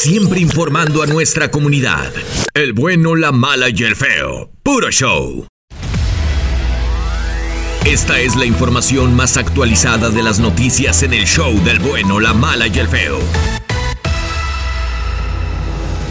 Siempre informando a nuestra comunidad. El bueno, la mala y el feo. Puro show. Esta es la información más actualizada de las noticias en el show del bueno, la mala y el feo.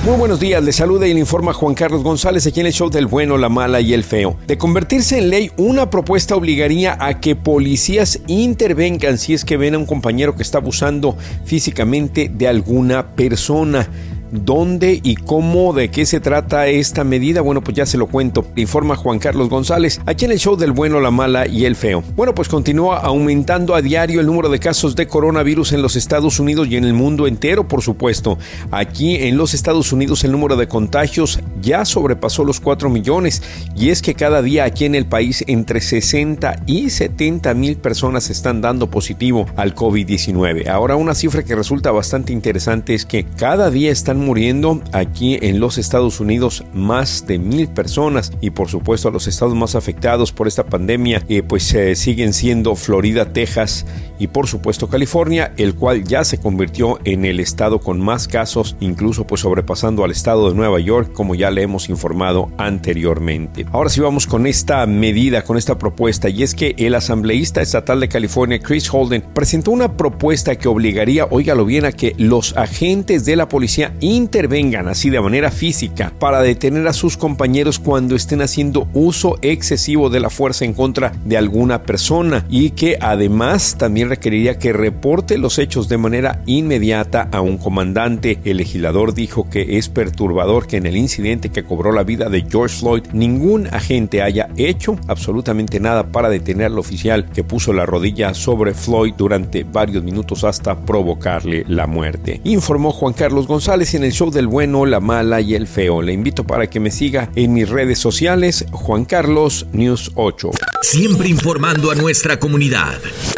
Muy buenos días, les saluda y le informa Juan Carlos González aquí en el show del bueno, la mala y el feo. De convertirse en ley, una propuesta obligaría a que policías intervengan si es que ven a un compañero que está abusando físicamente de alguna persona. ¿Dónde y cómo, de qué se trata esta medida? Bueno, pues ya se lo cuento. Informa Juan Carlos González, aquí en el show del bueno, la mala y el feo. Bueno, pues continúa aumentando a diario el número de casos de coronavirus en los Estados Unidos y en el mundo entero, por supuesto. Aquí en los Estados Unidos el número de contagios ya sobrepasó los 4 millones y es que cada día aquí en el país entre 60 y 70 mil personas están dando positivo al COVID-19. Ahora una cifra que resulta bastante interesante es que cada día están muriendo aquí en los Estados Unidos más de mil personas y por supuesto los estados más afectados por esta pandemia eh, pues eh, siguen siendo Florida, Texas y por supuesto California, el cual ya se convirtió en el estado con más casos, incluso pues sobrepasando al estado de Nueva York como ya le hemos informado anteriormente. Ahora sí vamos con esta medida, con esta propuesta y es que el asambleísta estatal de California Chris Holden presentó una propuesta que obligaría, óigalo bien, a que los agentes de la policía intervengan así de manera física para detener a sus compañeros cuando estén haciendo uso excesivo de la fuerza en contra de alguna persona y que además también requeriría que reporte los hechos de manera inmediata a un comandante. El legislador dijo que es perturbador que en el incidente que cobró la vida de George Floyd ningún agente haya hecho absolutamente nada para detener al oficial que puso la rodilla sobre Floyd durante varios minutos hasta provocarle la muerte. Informó Juan Carlos González en el show del bueno, la mala y el feo. Le invito para que me siga en mis redes sociales, Juan Carlos News 8. Siempre informando a nuestra comunidad.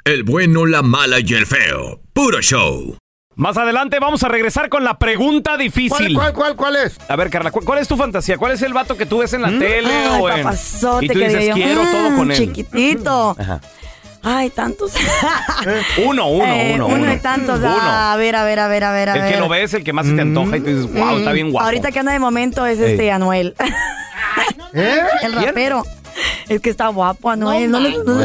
El bueno, la mala y el feo. Puro show. Más adelante vamos a regresar con la pregunta ¿Cuál, difícil. cuál, cuál, cuál es? A ver, Carla, ¿cu- ¿cuál es tu fantasía? ¿Cuál es el vato que tú ves en la tele Ay, o en... y tú dices, yo, quiero todo mm, con él? Chiquitito. Ajá. Ay, tantos. Uno, uno, Eh, uno, uno uno. de tantos. Uno. A ver, a ver, a ver, a ver, a El que lo ves, el que más se te antoja y tú dices, wow, está bien guapo. Ahorita que anda de momento es Ey. este Anuel. ¿Eh? El ¿Quién? rapero. Es que está guapo, Anuel. No, le- no,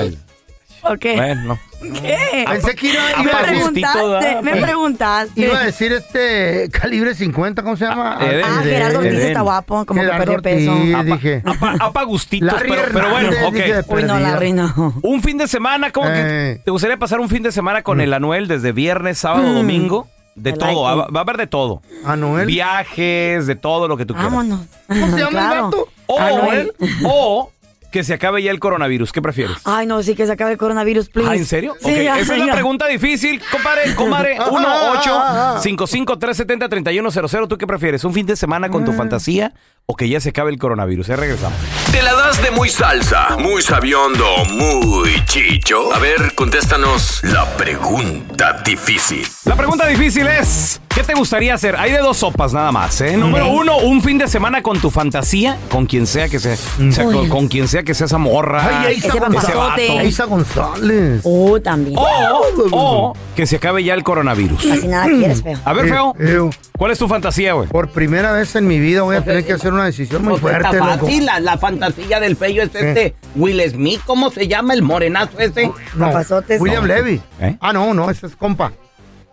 Bueno, ¿Por qué? bueno. ¿Qué? Pensé que iba, Ah, Me iba a decir, gustito, preguntaste, me pues. preguntaste. iba a decir este calibre 50, ¿cómo se llama? Ah, Eden. Ah, Eden. Gerardo Ortiz Eden. está guapo, como que Gerardo perdió peso. Ortiz, Apa, dije. apa, apa gustitos, pero, pero bueno, ok. Uy, no. Larry, no. Un fin de semana, ¿cómo que Eh. te gustaría pasar un fin de semana con el Anuel desde viernes, sábado, Mm. domingo? De I todo, like va, a haber de todo. Anuel. Viajes, de todo lo que tú quieras. Vámonos. ¿Cómo se llama Claro. el vato? O, Anuel. o que se acabe ya el coronavirus. ¿Qué prefieres? Ay, no, sí que se acabe el coronavirus, please. Ah, ¿en serio? Sí, Ok, ya, Esa es la pregunta difícil, compadre, comadre. 1-8-55-370-3100. ¿Tú qué prefieres? ¿Un fin de semana con tu Mm. fantasía o que ya se acabe el coronavirus? Ya regresamos. ¿Te la das de muy salsa, muy sabiondo, muy chicho? A ver, contéstanos la pregunta difícil. La pregunta difícil es, ¿qué te gustaría hacer? Hay de dos sopas nada más, ¿eh? Número uno, un fin de semana con tu fantasía, con quien sea que sea, o sea, con, con quien sea que sea esa morra. Ay, Ese González. papazote. Eisa González. Oh, también. o, o que se acabe ya el coronavirus. Casi nada quieres, feo. A ver, feo, Eh, eh, ¿cuál es tu fantasía, güey? Por primera vez en mi vida voy a tener que hacer una decisión muy Pues fuerte, está fácil, la, la fantasía del pello es este Will Smith, ¿cómo se llama el morenazo ese? No, Papazotes. William No. Levy. ¿Eh? Ah, no, no, ese es compa.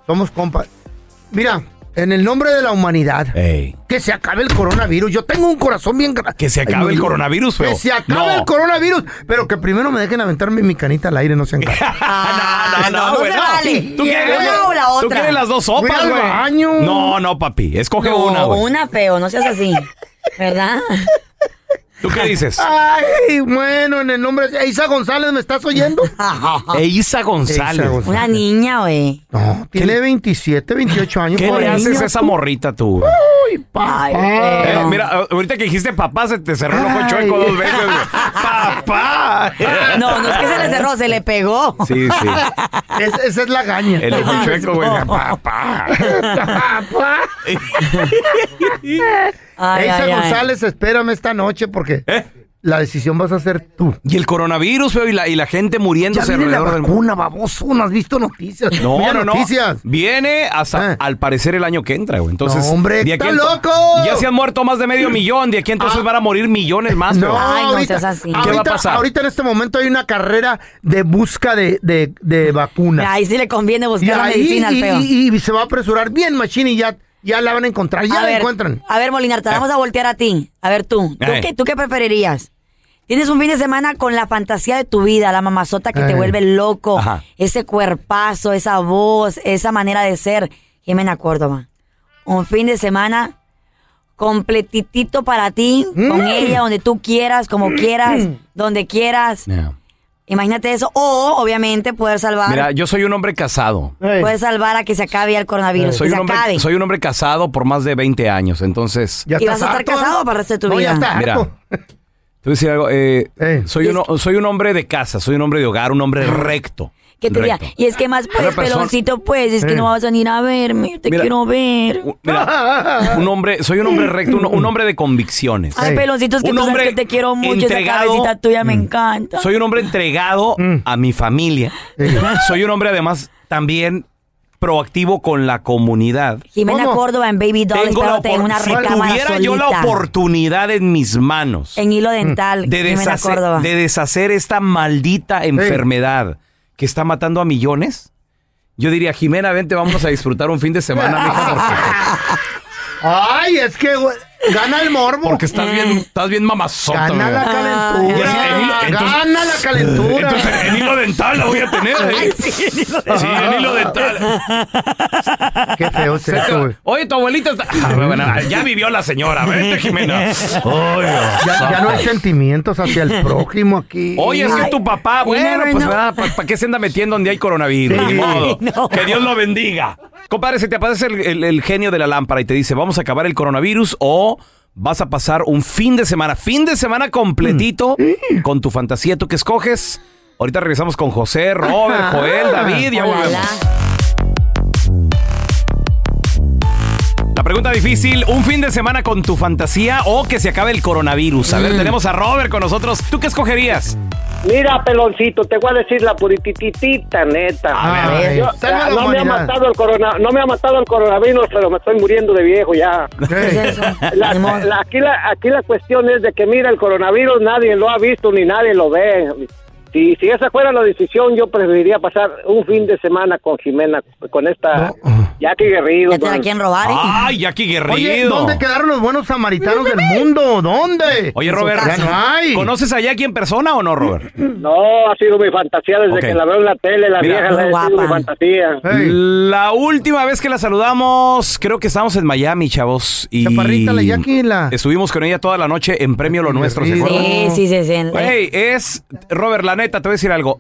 Somos compa. Mira, en el nombre de la humanidad, Ey. que se acabe el coronavirus. Yo tengo un corazón bien grande. Que se acabe el coronavirus, feo. Que se acabe No. el coronavirus, pero que primero me dejen aventarme mi canita al aire, no sean caros. Ah, no, no güey, se vale. Tú quieres, Una o la tú otra. quieres las dos sopas, güey. No, no, papi. Escoge No, una, güey. una feo, no seas así. ¿Verdad? ¿Tú qué dices? Ay, bueno, en el nombre de Isa González, ¿me estás oyendo? Eisa González. González. Una niña, güey. No, tiene 27, 28 años. ¿Qué le haces a esa morrita tú? Ay, papá. Ay, Eh, mira, ahorita que dijiste papá, se te cerró el ojo Ay. chueco dos veces. güey. ¡Papá! No, no es que se le cerró, se le pegó. Sí, sí. Es- esa es la gaña. El ojo chueco, güey. ¡Papá! Papá. Ay, Isa ay, ay. González, espérame esta noche porque ¿Eh? La decisión vas a ser tú. Y el coronavirus, feo, y la, y la gente Ya muriéndose viene la del vacuna, baboso, no has visto noticias. No, Mira no, no. noticias. Viene hasta, Eh. al parecer, el año que entra, güey. Entonces, No, hombre, de aquí ¡está ento- loco! Ya se han muerto más de medio millón. De aquí entonces Ah. van a morir millones más, feo. Ay, no ahorita, seas así. ¿Qué va a ahorita- pasar? Ahorita en este momento hay una carrera de busca de, de, de vacuna. Ahí sí le conviene Y buscar la ahí medicina al y, feo. y- y se va a apresurar bien, Machine, y ya, ya la van a encontrar. Ya a la ver, encuentran. A ver, Molinar, te vamos a voltear a ti. A ver, tú. ¿Tú, Eh. qué, ¿Tú qué preferirías? Tienes un fin de semana con la fantasía de tu vida, la mamazota que te Eh. vuelve loco, Ajá. ese cuerpazo, esa voz, esa manera de ser. Jimena Córdoba. Un fin de semana completitito para ti, Mm. con ella, donde tú quieras, como quieras, donde quieras. Yeah. Imagínate eso. O, obviamente, poder salvar. Mira, yo soy un hombre casado. Poder salvar a que se acabe el coronavirus. Soy que un, se hombre, acabe. soy un hombre casado por más de 20 años. Entonces, Ya ¿Y vas a estar harto, casado para el resto de tu No, vida? ya está Mira. te voy a decir algo. eh, Eh. soy, un, soy un hombre de casa, soy un hombre de hogar, un hombre recto. ¿Qué te diría? recto. Y es que más, pues, persona- peloncito, pues, es que Eh. no vas a venir a verme, yo te Mira, quiero ver. Un- Mira, un hombre, soy un hombre recto, un, un hombre de convicciones. Ay, peloncito, es que Un tú sabes hombre que te quiero mucho, esa entregado. cabecita tuya me encanta. Soy un hombre entregado a mi familia. Soy un hombre además también proactivo con la comunidad. Jimena ¿Cómo? Córdoba en Baby Doll, Tengo la en una si tuviera yo la oportunidad en mis manos En hilo dental, de, Jimena deshacer, Córdoba. de deshacer esta maldita enfermedad que está matando a millones, yo diría, Jimena, vente, vámonos a disfrutar un fin de semana, mija, Ay, es que gana el morbo. porque, estás bien, estás bien mamazota. Gana la calentura. Hilo- entonces- gana la calentura. Entonces, en hilo dental la voy a tener. ¿eh? Sí, en hilo dental. Qué feo es eso, güey. Oye, tu abuelita está... Ah, bueno, ya vivió la señora. Vente, Jimena. Ya, ya no hay sentimientos hacia el prójimo aquí. Oye, es que tu papá, you bueno, pues. ¿para qué se anda metiendo donde hay coronavirus? Sí. Ni modo. No. Que Dios lo bendiga. Compadre, se te aparece el, el- el genio de la lámpara y te dice, vamos a acabar el coronavirus o vas a pasar un fin de semana, fin de semana completito con tu fantasía. ¿Tú qué escoges? Ahorita regresamos con José, Robert. Joel, David, ya volvemos. La pregunta difícil, un fin de semana con tu fantasía o que se acabe el coronavirus. A Mm. ver, tenemos a Robert con nosotros. ¿Tú qué escogerías? Mira, peloncito, te voy a decir la puritititita, neta. A ver, Yo- no me ha matado el corona, no me ha matado el coronavirus, pero me estoy muriendo de viejo ya. ¿Qué es eso? La- Ni modo. la- aquí, la, aquí la cuestión es de que, mira, el coronavirus nadie lo ha visto ni nadie lo ve. Si, si esa fuera la decisión, yo preferiría pasar un fin de semana con Jimena, con esta Jackie Guerrero. Ya te la con- quieren robar, ¿eh? Ay, Jackie Guerrero. Oye, ¿dónde quedaron los buenos samaritanos del mundo? ¿Dónde? Oye, Robert. Ya no hay. ¿conoces a Jackie en persona o no, Robert? No, ha sido mi fantasía desde que la veo en la tele, la Mira. vieja, la ha sido guapa. mi fantasía. La última vez que la saludamos, creo que estábamos en Miami, chavos. Y Chaparrita, la Jackie, la- Estuvimos con ella toda la noche en Premio Lo Nuestro, ¿se Sí. acuerdan? Sí, sí, sí, sí. Güey, es, Robert, la neta, te voy a decir algo.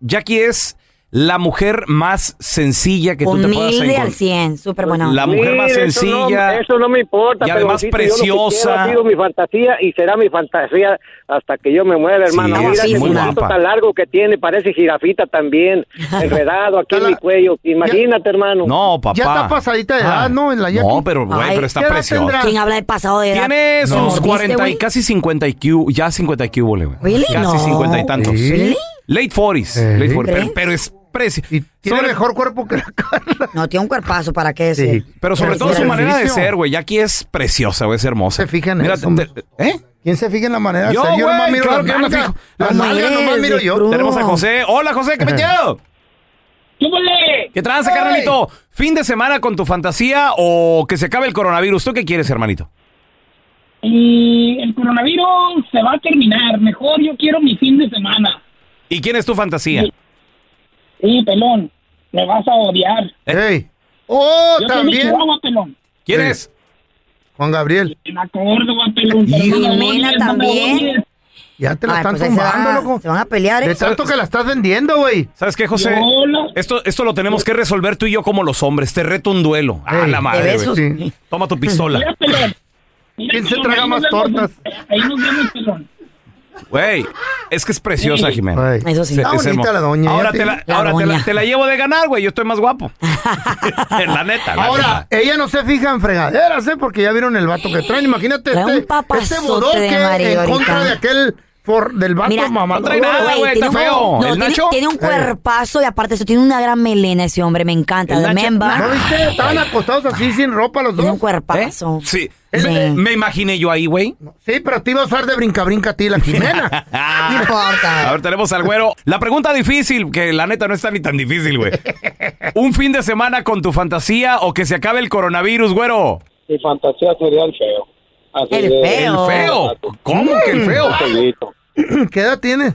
Jackie es la mujer más sencilla que tú te puedas Humilde encontrar. al 100, súper bueno. La mujer más Mire, eso sencilla. no- Eso no, me importa. y además peloncito, yo lo que preciosa. quiero Ha sido mi fantasía y será mi fantasía hasta que yo me muera, hermano. Sí, Mira sí, ese guapa. tan largo que tiene, parece jirafita también, enredado aquí en mi cuello. Imagínate, hermano. No, papá. Ya está pasadita de edad, Ah. ¿no? En la Jackie. No, pero, güey, pero está ¿qué edad preciosa. ¿Quién habla de pasado de edad? Tiene ¿No sus viste, 40 y casi 50 y Q, ya 50 y Q, güey. Really? Casi No. 50 y tantos. Sí. Late 40s, Eh. late 40s, pero, ¿Crees? pero es precio. Y tiene Sobre- mejor cuerpo que la Carla. No, tiene un cuerpazo, ¿para qué decir? Sí. Pero sobre Pero todo su manera de ser, güey. Jackie es preciosa, güey, es hermosa. Se fijan en Mira, eso, te- ¿Eh? ¿Quién se fija en la manera de Yo, ser? Yo nomás güey, miro claro las que yo me fijo. Las ¿Cómo nalgas nomás miro yo. Tenemos a José. Hola, José, ¿qué metido? ¿Qué tranza, carnalito? ¿Fin de semana con tu fantasía o que se acabe el coronavirus? ¿Tú qué quieres, hermanito? Y el coronavirus se va a terminar. Mejor yo quiero mi fin de semana. ¿Y quién es tu fantasía? Sí. Sí, pelón. Me vas a odiar. Ey. Oh, Yo también. Chihuahua, pelón. ¿Quién Sí. es? Juan Gabriel. En la Córdoba, pelón. Jimena también. Ya te la Ay, están pues ahí se tumbando, van a- loco. Se van a pelear, ¿eh? De tanto que la estás vendiendo, güey. ¿Sabes qué, José? Hola. Esto, esto lo tenemos que resolver tú y yo como los hombres. Te reto un duelo. Ah, Ey. la De madre. Sí. Toma tu pistola. Mira, pelón. Mira, ¿Quién se traga más vemos. tortas? Ahí nos vemos, pelón. Güey, es que es preciosa, Sí. Jimena. Eso sí. Está es bonita la doña, Ahora, ya te la, La ahora te, la, doña. te la llevo de ganar, güey. Yo estoy más guapo. la neta. la Ahora, neta. ella no se fija en fregaderas, ¿eh? Porque ya vieron el vato que traen. Imagínate Trae un este, papazote este de marido en contra de aquel for- del vato Mira, mamá. no trae nada, güey, tiene está un- feo. no, ¿El tiene, Nacho? tiene un cuerpazo y aparte eso tiene una gran melena ese hombre, me encanta. El Nacho- Remember? ¿No viste? Estaban acostados así sin ropa los Tiene dos. un cuerpazo. ¿Eh? Sí. Me imaginé yo ahí, güey. Sí, pero te iba a usar de brinca-brinca a ti la Jimena. No importa. A ver, tenemos al güero. La pregunta difícil, que la neta no está ni tan difícil, güey. ¿Un fin de semana con tu fantasía o que se acabe el coronavirus, güero? Mi fantasía sería el feo. Así El de- feo. ¿El feo? ¿Cómo que el feo? Feíto. ¿Qué edad tiene?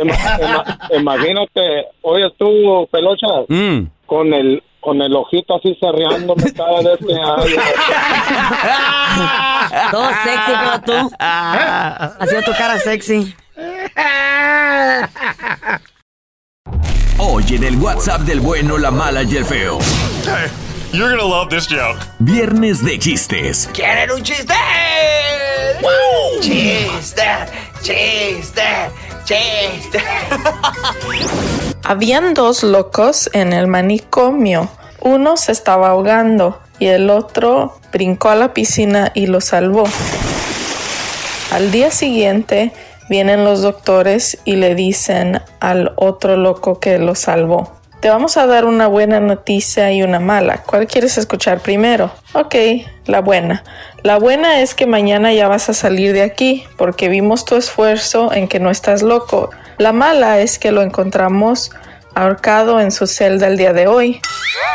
Ima- ima- imagínate, oye tú, pelocha, Mm. con el con el ojito así cerreándome cada vez que hay. Todo sexy como tú. Haciendo tu cara sexy. Hoy en el WhatsApp del bueno, la mala y el feo. You're gonna love this joke. Viernes de chistes. ¿Quieren un chiste? Chiste, chiste, chiste. Habían dos locos en el manicomio. Uno se estaba ahogando y el otro brincó a la piscina y lo salvó. Al día siguiente vienen los doctores y le dicen al otro loco que lo salvó. Te vamos a dar una buena noticia y una mala. ¿Cuál quieres escuchar primero? Ok, la buena. La buena es que mañana ya vas a salir de aquí porque vimos tu esfuerzo en que no estás loco. La mala es que lo encontramos ahorcado en su celda el día de hoy.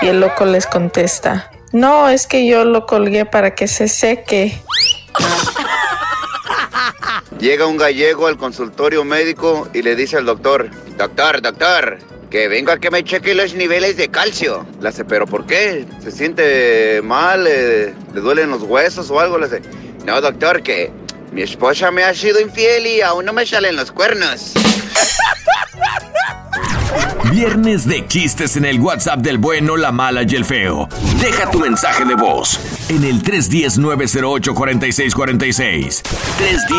Y el loco les contesta, no, es que yo lo colgué para que se seque. Llega un gallego al consultorio médico y le dice al doctor, doctor, doctor, que vengo a que me cheque los niveles de calcio. Le hace, pero ¿por qué? ¿Se siente mal? eh, ¿Le duelen los huesos o algo? Le hace, no, doctor, que mi esposa me ha sido infiel y aún no me salen los cuernos. Viernes de chistes en el WhatsApp del bueno, la mala y el feo. Deja tu mensaje de voz en el 310-908-4646.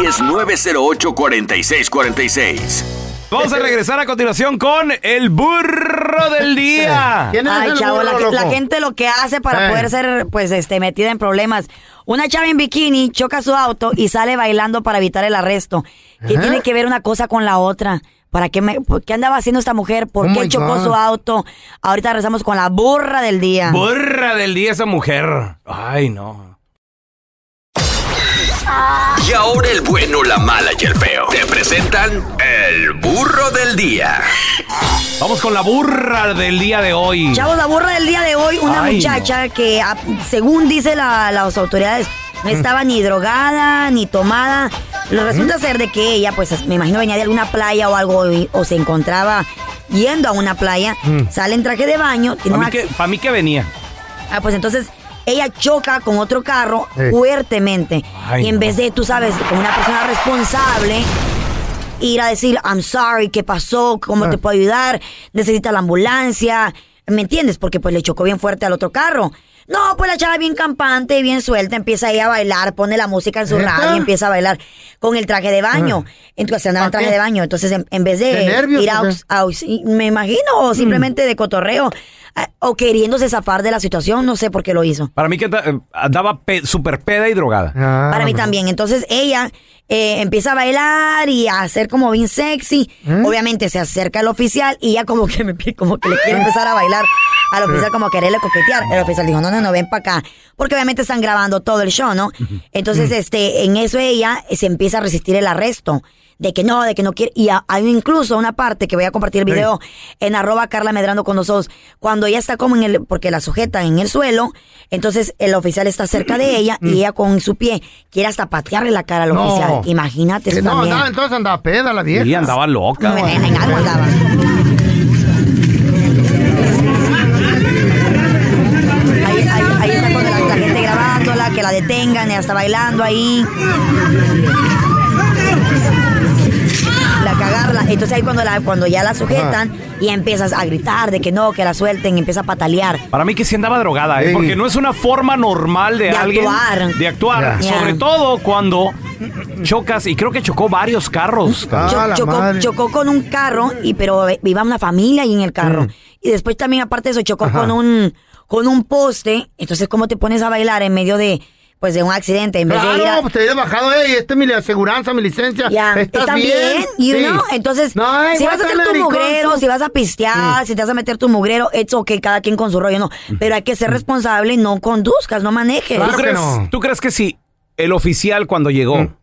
310-908-4646. Vamos a regresar a continuación con el burro del día. ¿Quién es Ay, el chavo, la, burro, la loco? gente lo que hace para Eh. poder ser, pues, este, metida en problemas. Una chava en bikini choca su auto y sale bailando para evitar el arresto. ¿Qué tiene que ver una cosa con la otra? ¿Para qué, me, por qué andaba haciendo esta mujer? ¿Por Oh qué chocó God. su auto? Ahorita rezamos con la burra del día. Burra del día esa mujer. Ay, no. Y ahora el bueno, la mala y el feo. Te presentan el burro del día. Vamos con la burra del día de hoy. Chavos, la burra del día de hoy, una Ay, muchacha que, ah, según dice la- las autoridades, no estaba ni drogada ni tomada. Lo resulta ser de que ella, pues me imagino venía de alguna playa o algo y- o se encontraba yendo a una playa, sale en traje de baño, tiene Para un mí, que, acc- pa' mí que venía. Ah, pues entonces ella choca con otro carro Sí. fuertemente. Ay, y en no. vez de, tú sabes, como una persona responsable, ir a decir, I'm sorry, ¿qué pasó? ¿Cómo Ah. te puedo ayudar? Necesita la ambulancia. ¿Me entiendes? Porque pues le chocó bien fuerte al otro carro. No, pues la chava bien campante y bien suelta, empieza ahí a bailar, pone la música en su radio y empieza a bailar con el traje de baño. Ah. Entonces andaba en ¿Pa' traje qué? de baño. Entonces en, en vez de, ¿De nervios ir a, y me imagino, o simplemente de cotorreo, o queriéndose zafar de la situación, no sé por qué lo hizo. Para mí que eh, andaba pe- súper peda y drogada. Ah, Para mí también. Entonces ella eh, empieza a bailar y a hacer como bien sexy. ¿Mm? Obviamente se acerca al oficial y ella como que me como que le quiere empezar a bailar al oficial como quererle coquetear. El oficial dijo, no, no, no, ven para acá. Porque obviamente están grabando todo el show, ¿no? Entonces, este, en eso ella se empieza a resistir el arresto. De que no, de que no quiere. Y hay incluso una parte que voy a compartir el video en arroba Carla Medrano con nosotros. Cuando ella está como en el, porque la sujeta en el suelo, entonces el oficial está cerca de ella y ella con su pie quiere hasta patearle la cara al No. oficial. Imagínate eso No, también. andaba, entonces andaba peda la vieja. Y andaba loca. En- algo andaba. Ahí, ahí- ahí está con la, la gente grabándola, que la detengan, ella está bailando ahí. Entonces ahí cuando, la, cuando ya la sujetan y empiezas a gritar de que no, que la suelten, empieza a patalear. Para mí que sí andaba drogada, ¿eh? Sí. porque no es una forma normal de, De alguien actuar. de actuar. Ya. Sobre Ya. todo cuando chocas y creo que chocó varios carros. Cho- chocó, chocó con un carro, y pero iba una familia ahí en el carro. Y después también, aparte de eso, chocó Ajá. con un, con un poste. Entonces, ¿cómo te pones a bailar en medio de, pues, de un accidente? En vez de ir a- pues te hubieras bajado, ey, esta es mi aseguranza, mi licencia. Ya, ¿Estás está bien? bien, you Sí. know? Entonces, No, ay, si vas a hacer tu mugrero, si vas a pistear, si te vas a meter tu mugrero, it's ok, cada quien con su rollo, no. Pero hay que ser responsable y no conduzcas, no manejes. ¿Tú, crees, tú crees que si el oficial cuando llegó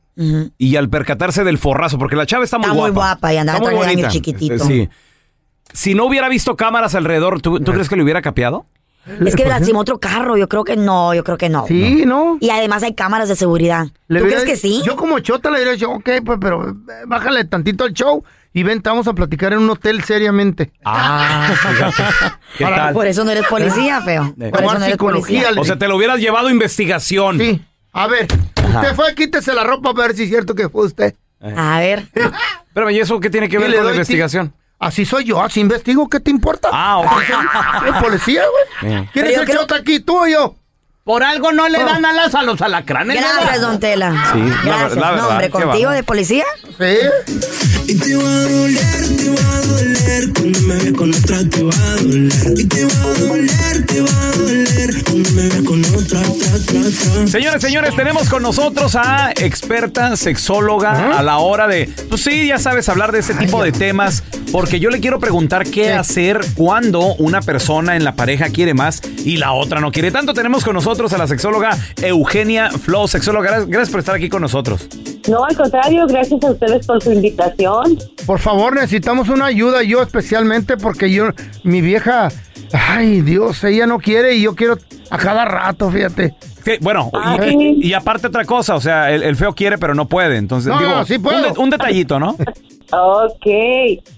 y al percatarse del forrazo, porque la chava está muy Está muy guapa. guapa y andaba está muy bonita. chiquitito. Este, sí. Si no hubiera visto cámaras alrededor, ¿tú, tú crees que le hubiera capeado? Es que lastimó otro carro, yo creo que no, yo creo que no. Sí, ¿no? Y además hay cámaras de seguridad. Le ¿Tú crees que sí? Yo como chota le diría, yo, ok, pues, pero eh, bájale tantito al show y vente, vamos a platicar en un hotel seriamente. Ah, ¿Qué tal? Por eso no eres policía, feo. Eh. Por eso no eres psicología, policía. O sea, te lo hubieras llevado a investigación. Sí. A ver, usted fue, quítese la ropa para ver si es cierto que fue usted. A ver. Pero, ¿y eso qué tiene que Y ver le con la doy investigación? Así soy yo, así investigo, ¿qué te importa? Ah, ok. Soy policía, güey. ¿Quién Pero es yo el creo- chota aquí, tú o yo? Por algo no le dan alas a los alacranes. Gracias, don Tela. Sí, la Gracias. la no, verdad, hombre, qué contigo de policía. Sí. Y te va a doler, te va a doler Cuando me ve con otra te va a doler Y te va a doler, te va a doler Cuando me ve con otra, tra, tra, tra. Señores, señores, tenemos con nosotros a experta sexóloga a la hora de, pues sí, ya sabes, hablar de este tipo de temas, porque yo le quiero preguntar qué hacer cuando una persona en la pareja quiere más y la otra no quiere tanto. Tenemos con nosotros a la sexóloga Eugenia Flo, sexóloga. Gracias, por estar aquí con nosotros. No, al contrario, gracias a ustedes por su invitación. Por favor, necesitamos una ayuda, yo especialmente, porque yo, mi vieja, ay Dios, ella no quiere y yo quiero a cada rato, fíjate. Sí, bueno, Ah, y, aparte otra cosa, o sea, el, el feo quiere pero no puede. Entonces, No, digo, no, sí puedo. un, de- un detallito, ¿no? Ok,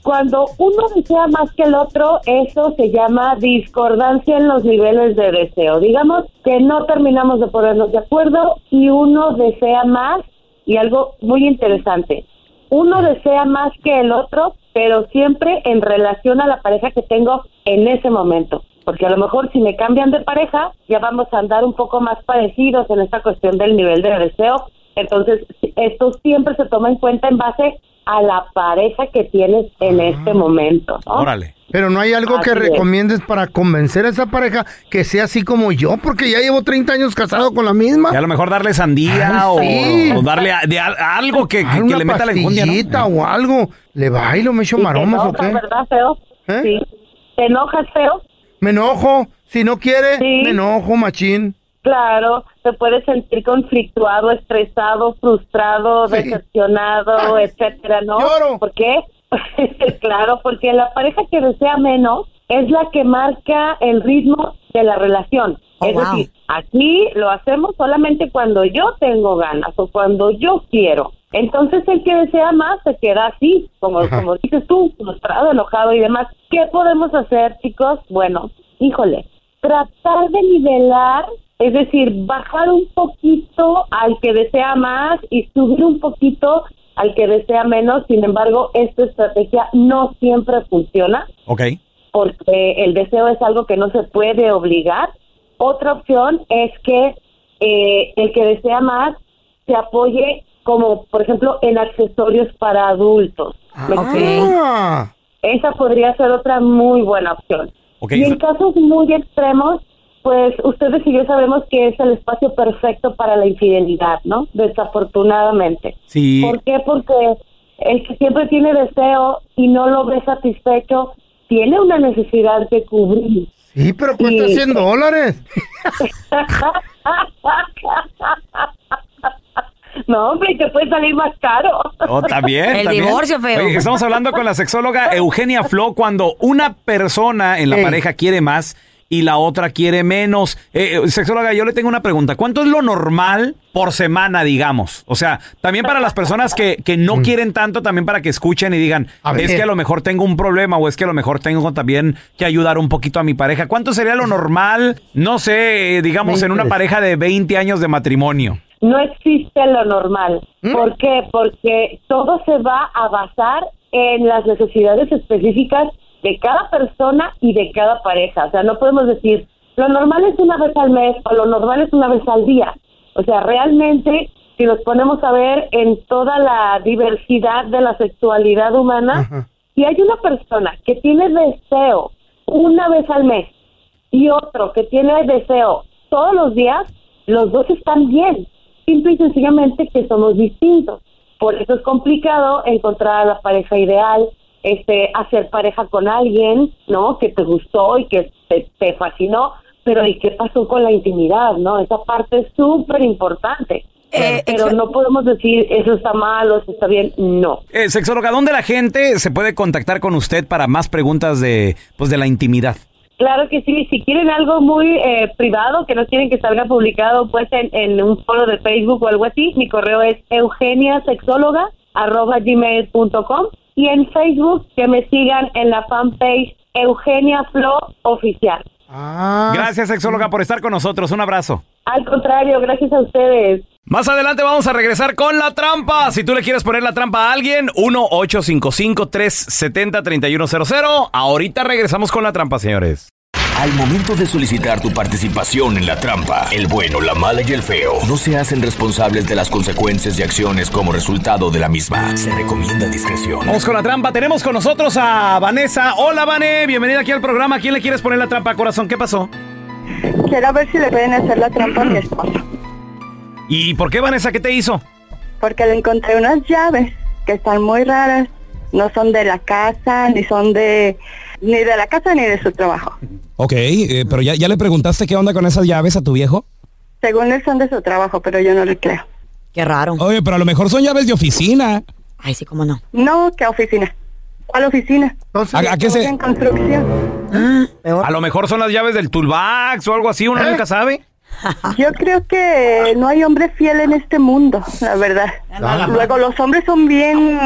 cuando uno desea más que el otro, eso se llama discordancia en los niveles de deseo. Digamos que no terminamos de ponernos de acuerdo y uno desea más y algo muy interesante. Uno desea más que el otro, pero siempre en relación a la pareja que tengo en ese momento. Porque a lo mejor si me cambian de pareja, ya vamos a andar un poco más parecidos en esta cuestión del nivel de deseo. Entonces, esto siempre se toma en cuenta en base a la pareja que tienes en este momento. ¿no? Órale. Pero no hay algo que es. recomiendes para convencer a esa pareja que sea así como yo, porque ya llevo 30 años casado con la misma. Y a lo mejor darle sandía o, sí. o darle a- de a- algo que, que- Ah, que una le meta la enjundia, o algo. ¿Le bailo, me echo maromas o qué? ¿verdad, feo? ¿Eh? Sí. ¿Te enojas, feo? Me enojo. Si no quiere, Sí. me enojo, machín. Claro, te puedes sentir conflictuado, estresado, frustrado, Sí. decepcionado, etcétera, ¿no? Lloro. ¿Por qué? claro, porque la pareja que desea menos es la que marca el ritmo de la relación. Oh, es wow. decir, aquí lo hacemos solamente cuando yo tengo ganas o cuando yo quiero. Entonces el que desea más se queda así, como, Ajá. como dices tú, frustrado, enojado y demás. ¿Qué podemos hacer, chicos? Bueno, híjole, tratar de nivelar, es decir, bajar un poquito al que desea más y subir un poquito al que desea menos. Sin embargo, esta estrategia no siempre funciona Ok. porque el deseo es algo que no se puede obligar. Otra opción es que eh, el que desea más se apoye como, por ejemplo, en accesorios para adultos. ¿Me explico? Ah. Esa podría ser otra muy buena opción. Ok. Y en casos muy extremos, pues ustedes y yo sabemos que es el espacio perfecto para la infidelidad, ¿no? Desafortunadamente. Sí. ¿Por qué? Porque el que siempre tiene deseo y no lo ve satisfecho, tiene una necesidad de cubrir. Sí, pero cuesta Y- 100 dólares. no, hombre, te puede salir más caro. Oh, también. El también. divorcio, feo. Oye, estamos hablando con la sexóloga Eugenia Flo cuando una persona en la pareja quiere más y la otra quiere menos. Eh, eh, sexóloga, yo le tengo una pregunta. ¿Cuánto es lo normal por semana, digamos? O sea, también para las personas que, que no quieren tanto, también para que escuchen y digan, Mm. Es que a lo mejor tengo un problema o es que a lo mejor tengo también que ayudar un poquito a mi pareja. ¿Cuánto sería lo normal, no sé, eh, digamos, en una pareja de 20 años de matrimonio? No existe lo normal. ¿Mm? ¿Por qué? Porque todo se va a basar en las necesidades específicas de cada persona y de cada pareja. O sea, no podemos decir, lo normal es una vez al mes o lo normal es una vez al día. O sea, realmente si nos ponemos a ver en toda la diversidad de la sexualidad humana, si hay una persona que tiene deseo una vez al mes y otro que tiene deseo todos los días, los dos están bien. Simple y sencillamente que somos distintos. Por eso es complicado encontrar a la pareja ideal, este, hacer pareja con alguien, ¿no? Que te gustó y que te, te fascinó, pero ¿y qué pasó con la intimidad, no? Esa parte es súper importante. pero no podemos decir eso está mal o eso está bien, no. Eh, sexóloga, ¿dónde la gente se puede contactar con usted para más preguntas de, pues, de la intimidad? Claro que sí, si quieren algo muy eh, privado, que no quieren que salga publicado pues en, en un foro de Facebook o algo así, mi correo es eugeniasexóloga.gmail.com y en Facebook que me sigan en la fanpage Eugenia Flo Oficial. Gracias, sexóloga, por estar con nosotros. Un abrazo. Al contrario, gracias a ustedes. Más adelante vamos a regresar con la trampa. Si tú le quieres poner la trampa a alguien, 1-855-370-3100. Ahorita regresamos con la trampa, señores. Al momento de solicitar tu participación en la trampa, el bueno, la mala y el feo no se hacen responsables de las consecuencias y acciones como resultado de la misma. Se recomienda discreción. Vamos con la trampa. Tenemos con nosotros a Vanessa. Hola, Vane. Bienvenida aquí al programa. ¿A quién le quieres poner la trampa, corazón? ¿Qué pasó? Quiero ver si le pueden hacer la trampa a mi esposo. ¿Y por qué, Vanessa? ¿Qué te hizo? Porque le encontré unas llaves que están muy raras. No son de la casa, ni son de... Ni de la casa ni de su trabajo. Ok, eh, pero ya, ya le preguntaste qué onda con esas llaves a tu viejo. Según él son de su trabajo, pero yo no le creo. Qué raro. Oye, pero a lo mejor son llaves de oficina. Ay, sí, cómo no. No, ¿qué oficina? ¿Cuál oficina? ¿A- a qué se- En construcción. A lo mejor son las llaves del toolbox o algo así, uno nunca sabe. Yo creo que no hay hombre fiel en este mundo, la verdad. Luego los hombres son bien,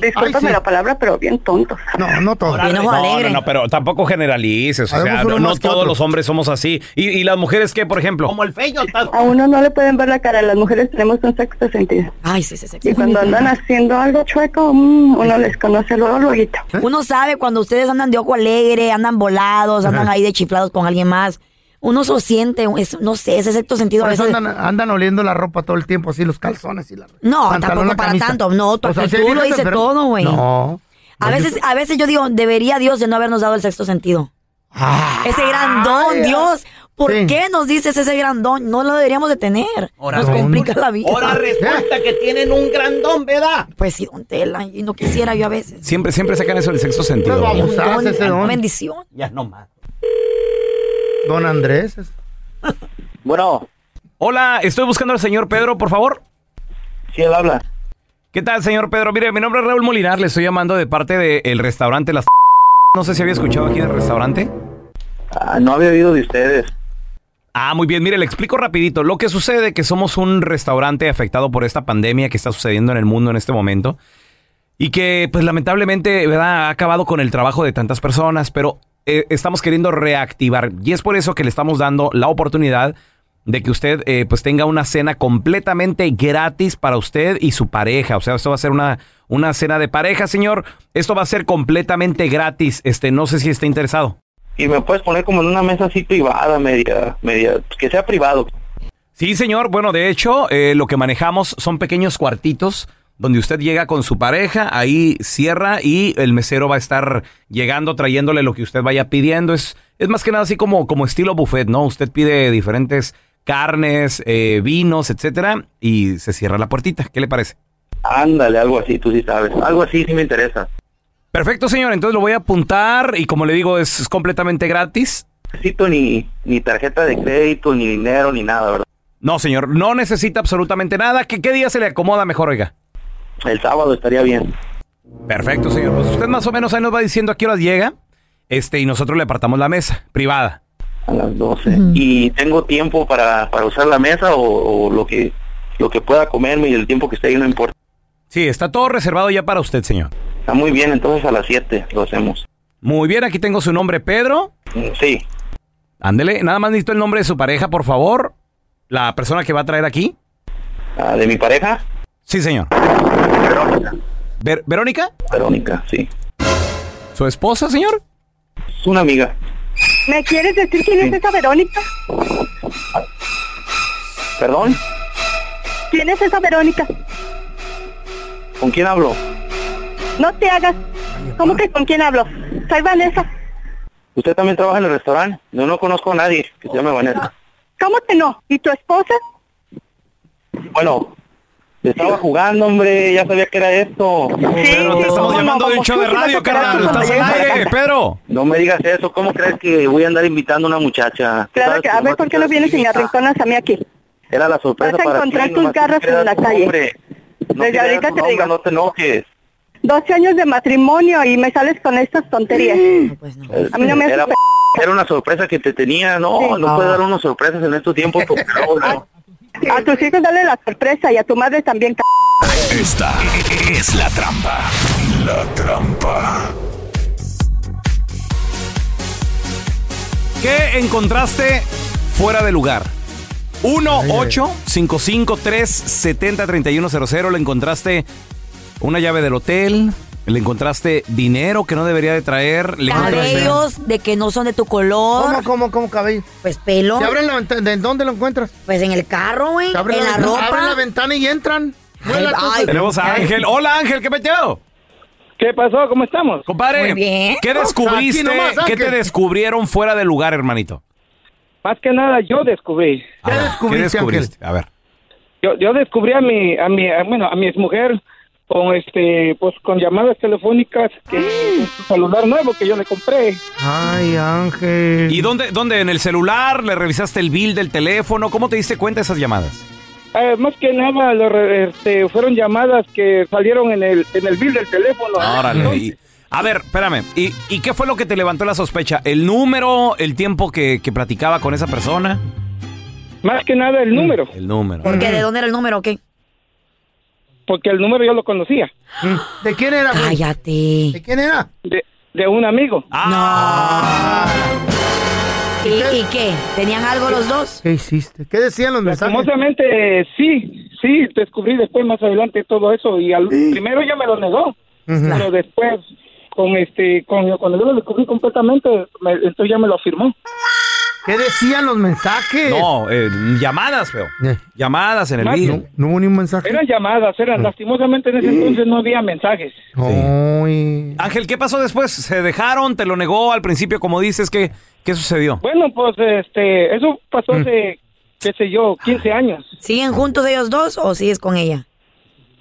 discúlpame la palabra, pero bien tontos. No, no todos. No, no, no, pero tampoco generalices. O sea, no todos los hombres somos así. ¿Y, y las mujeres qué, por ejemplo? Como el feo. A uno no le pueden ver la cara, las mujeres tenemos un sexto sentido. Ay, sí, sí, sí. Y cuando andan haciendo algo chueco, mm, uno les conoce luego, luego. Uno sabe cuando ustedes andan de ojo alegre, andan volados, andan Ajá. ahí de chiflados con alguien más. Uno se lo siente, es- no sé, ese sexto sentido a Por eso veces. andan, andan oliendo la ropa todo el tiempo, así los calzones y la No, pantalón, tampoco para camisa. tanto. No, tu O sea, sí hay actitud lo viejas dice enfermas. todo, güey. No. A veces, a veces yo digo, debería Dios de no habernos dado el sexto sentido. ese gran don, Dios. ¿Por Sí. qué nos dices ese gran don? No lo deberíamos de tener. nos complica la vida. Ahora resulta que tienen un grandón, ¿verdad? Pues sí, don Tela, y no quisiera yo a veces. Siempre, siempre sacan eso del sexto sentido. Pues vamos. Un Abusás, ese don. Bendición. Ya no más. Don Andrés. es- Bueno. Hola, estoy buscando al señor Pedro, por favor. Sí, él habla. ¿Qué tal, señor Pedro? Mire, mi nombre es Raúl Molinar, le estoy llamando de parte del restaurante Las... No sé si había escuchado aquí del restaurante. Ah, no había oído de ustedes. Ah, muy bien, mire, le explico rapidito. Lo que sucede que somos un restaurante afectado por esta pandemia que está sucediendo en el mundo en este momento y que pues lamentablemente ¿verdad? ha acabado con el trabajo de tantas personas, pero eh, estamos queriendo reactivar y es por eso que le estamos dando la oportunidad de que usted eh, pues tenga una cena completamente gratis para usted y su pareja. O sea, esto va a ser una, una cena de pareja, señor. Esto va a ser completamente gratis. Este, no sé si está interesado. Y me puedes poner como en una mesa así privada, media, media, que sea privado. Sí, señor. Bueno, de hecho, eh, lo que manejamos son pequeños cuartitos donde usted llega con su pareja, ahí cierra y el mesero va a estar llegando, trayéndole lo que usted vaya pidiendo. Es, es más que nada así como, como estilo buffet, ¿no? Usted pide diferentes carnes, eh, vinos, etcétera, y se cierra la puertita. ¿Qué le parece? Ándale, algo así, tú sí sabes. Algo así sí me interesa. Perfecto, señor. Entonces lo voy a apuntar y como le digo, es, es completamente gratis. necesito ni, ni tarjeta de crédito, ni dinero, ni nada, ¿verdad? No, señor, no necesita absolutamente nada. ¿Qué, qué día se le acomoda mejor, oiga? El sábado estaría bien. Perfecto, señor. Pues usted más o menos ahí nos va diciendo a qué horas llega. Este, y nosotros le apartamos la mesa, privada. A las 12. ¿Y tengo tiempo para, para usar la mesa o, o lo que lo que pueda comerme y el tiempo que esté ahí no importa? Sí, está todo reservado ya para usted, señor. Está muy bien, entonces a las 7 lo hacemos. Muy bien, aquí tengo su nombre, Pedro. Sí. Ándele, nada más necesito el nombre de su pareja, por favor. La persona que va a traer aquí. Ah, ¿De mi pareja? Sí, señor. Verónica. Ver- ¿Verónica? Verónica, sí. ¿Su esposa, señor? Es una amiga. ¿Me quieres decir quién es esa Verónica? ¿Perdón? ¿Quién es esa Verónica? ¿Con quién hablo? No te hagas. ¿Cómo que con quién hablo? Soy Vanessa. ¿Usted también trabaja en el restaurante? Yo no conozco a nadie que se llame Vanessa. ¿Cómo que no? ¿Y tu esposa? Bueno, estaba jugando, hombre, ya sabía que era esto. Pedro, te estamos llamando de un show de radio, carnal. Estás al aire, Pedro. No me digas eso, ¿cómo crees que voy a andar invitando a una muchacha? ¿Qué Claro que, a ver, ¿por qué no vienes y me arrinconas a mí aquí? Era la sorpresa Vas a para encontrar ti. tus garras en la calle. Hombre, no Desde ahorita te digo. No te enojes. 12 años de matrimonio y me sales con estas tonterías. A mí no me haces Era, una sorpresa que te tenía. No, Sí. no puedes dar unas sorpresas en estos tiempos. porque no, no. A tus hijos dale la sorpresa y a tu madre también. Esta es la trampa. La trampa. ¿Qué encontraste fuera de lugar? 1 8 553 70 3100 Le encontraste una llave del hotel. Le encontraste dinero que no debería de traer. Le Cabellos de que no son de tu color. ¿Cómo, cómo, cómo cabello? Pues pelo. ¿Se abren la ventana? ¿De dónde lo encuentras? Pues en el carro, güey. En la ropa. Abren la ventana y entran. Ay, ay. Tenemos a Ángel. Hola Ángel, ¿qué metió? ¿Qué pasó? ¿Cómo estamos? Compadre, Muy bien. ¿qué descubriste? Nomás, ¿Qué te descubrieron fuera de lugar, hermanito? Más que nada yo descubrí. ¿Qué descubriste? A ver. Yo, yo descubrí a mi, a mi, a- bueno, a mi exmujer con este, pues con llamadas telefónicas que celular nuevo que yo le compré. Ay, Ángel. ¿Y dónde, dónde? ¿En el celular? ¿Le revisaste el bill del teléfono? ¿Cómo te diste cuenta de esas llamadas? Eh, más que nada lo re- este, fueron llamadas que salieron en el, en el bill del teléfono. Órale. y- a ver, espérame. ¿Y, y qué fue lo que te levantó la sospecha? ¿El número? ¿El tiempo que, que platicaba con esa persona? Más que nada el número, El número. ¿Por qué? ¿De dónde era el número o qué? Porque el número yo lo conocía, ¿De quién era, güey? Cállate. ¿De quién era? de, de un amigo. Ah, ¿Y, y qué? ¿Tenían algo los dos? ¿Qué hiciste? ¿Qué decían los mensajes? Lastimosamente, eh, sí, sí, descubrí después más adelante todo eso y al primero ya me lo negó, pero después con este, con, cuando yo lo descubrí completamente, me- entonces ya me lo afirmó. ¿Qué decían los mensajes? No, eh, llamadas, feo. Eh. Llamadas en el Más- bill. No, no hubo ni un mensaje. Eran llamadas, eran lastimosamente en ese entonces no había mensajes. Ay. Ángel, ¿qué pasó después? ¿Se dejaron? ¿Te lo negó al principio, como dices? ¿Qué, qué sucedió? Bueno, pues este, eso pasó hace, qué sé yo, 15 años. ¿Siguen juntos ellos dos o sigues con ella?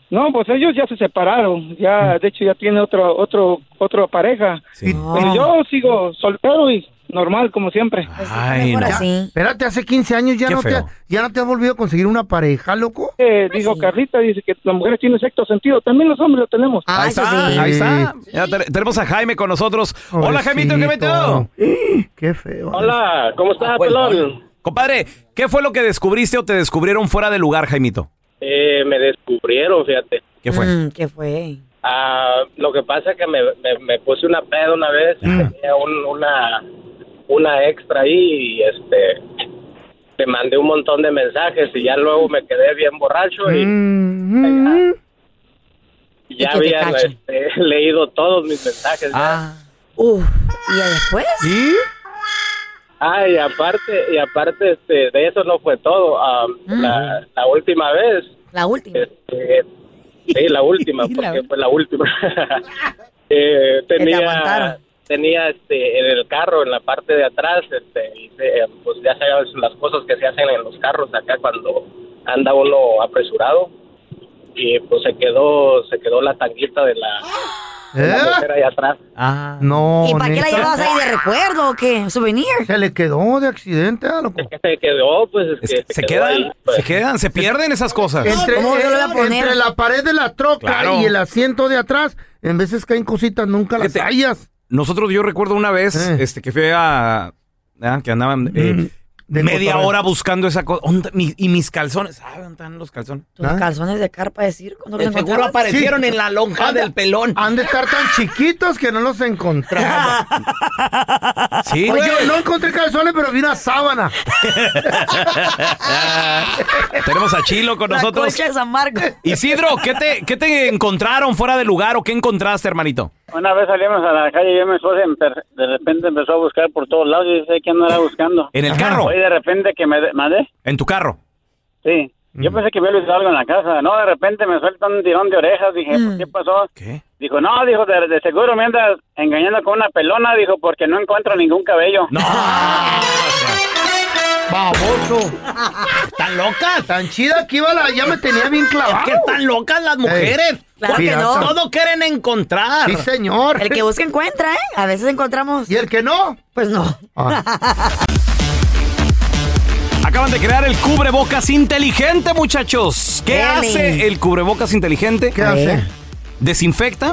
No, pues ellos ya se separaron, ya, de hecho ya tiene otro, otro, otra pareja. Sí. Pero yo sigo soltero y normal como siempre. Ay, no. Así. Espérate, hace 15 años ya Qué no, te, feo. ya no te has volvido a conseguir una pareja, loco. Eh, digo, Carlita dice que las mujeres tienen sexto sentido, también los hombres lo tenemos. Ah, Ahí está, sí. ahí está. Ya te- tenemos a Jaime con nosotros. Hola, Jaimito, ¿qué metió? Qué feo. Hola, ¿cómo estás, pelón? Compadre, ¿qué fue lo que descubriste o te descubrieron fuera de lugar, Jaimito? Eh, me descubrieron, fíjate. ¿Qué fue? Mm, ¿Qué fue? Ah, lo que pasa es que me, me, me puse una peda una vez, y tenía un- una, una extra ahí y este te mandé un montón de mensajes y ya luego me quedé bien borracho y Mm, mm. y ya había este, leído todos mis mensajes. ya. Ah, Uf. ¿Y ya después? ¿Y? Ah, y aparte, y aparte este, de eso no fue todo. Ah, la, la última vez La última. Este, sí, la última, Sí, la porque fue la última. Eh, te tenía. Tenía este en el carro en la parte de atrás este y se- pues ya sabes las cosas que se hacen en los carros acá cuando anda uno apresurado y pues se quedó se quedó la tanguita de la, de la ¿Eh? mujer ahí atrás ah. No, ¿Y para qué la llevabas ahí de recuerdo o qué? ¿Souvenir? Se le quedó de accidente, ah, loco. que se quedó pues es que se quedó ahí, quedan, pues. se quedan, se pierden esas cosas. Entre, ¿Cómo yo lo voy a poner? entre la pared de la troca Claro. y el asiento de atrás, en veces caen cositas, nunca las Fíjate. hallas. Nosotros, yo recuerdo una vez Eh. este, que fui a. ah, que andaban eh, Mm, de media cotorreo. hora buscando esa cosa. ¿Y mis calzones? ¿Saben dónde están los calzones? ¿Tus ¿Ah? calzones de carpa de circo? ¿No los seguro aparecieron Sí. en la lonja Anda- del pelón. Han de estar tan chiquitos que no los encontraba. Sí, Oye, no encontré calzones, pero vi una sábana. Tenemos a Chilo con La nosotros. San Marcos. Isidro, ¿qué te, ¿qué te encontraron fuera de lugar o qué encontraste, hermanito? Una vez salimos a la calle y yo y mi esposa de repente empezó a buscar por todos lados y sé que andaba buscando. ¿En el carro? Oye, de repente que me de- mandé, ¿En tu carro? sí. Yo pensé que había olvidado algo en la casa. No, de repente me suelta un tirón de orejas. Dije, ¿por ¿qué pasó? ¿Qué? Dijo, no, dijo, de, de seguro me andas engañando con una pelona. Dijo, porque no encuentro ningún cabello. No. Baboso. ¿Están locas? Tan chida que iba la... Ya me tenía bien clavado. Es que están locas las mujeres. Claro que no. Todo quieren encontrar. Sí, señor. El que busca encuentra, ¿eh? A veces encontramos. ¿Y el que no? Pues no. Acaban de crear el cubrebocas inteligente, muchachos. ¿Qué hace el cubrebocas inteligente? ¿Qué hace? Desinfecta,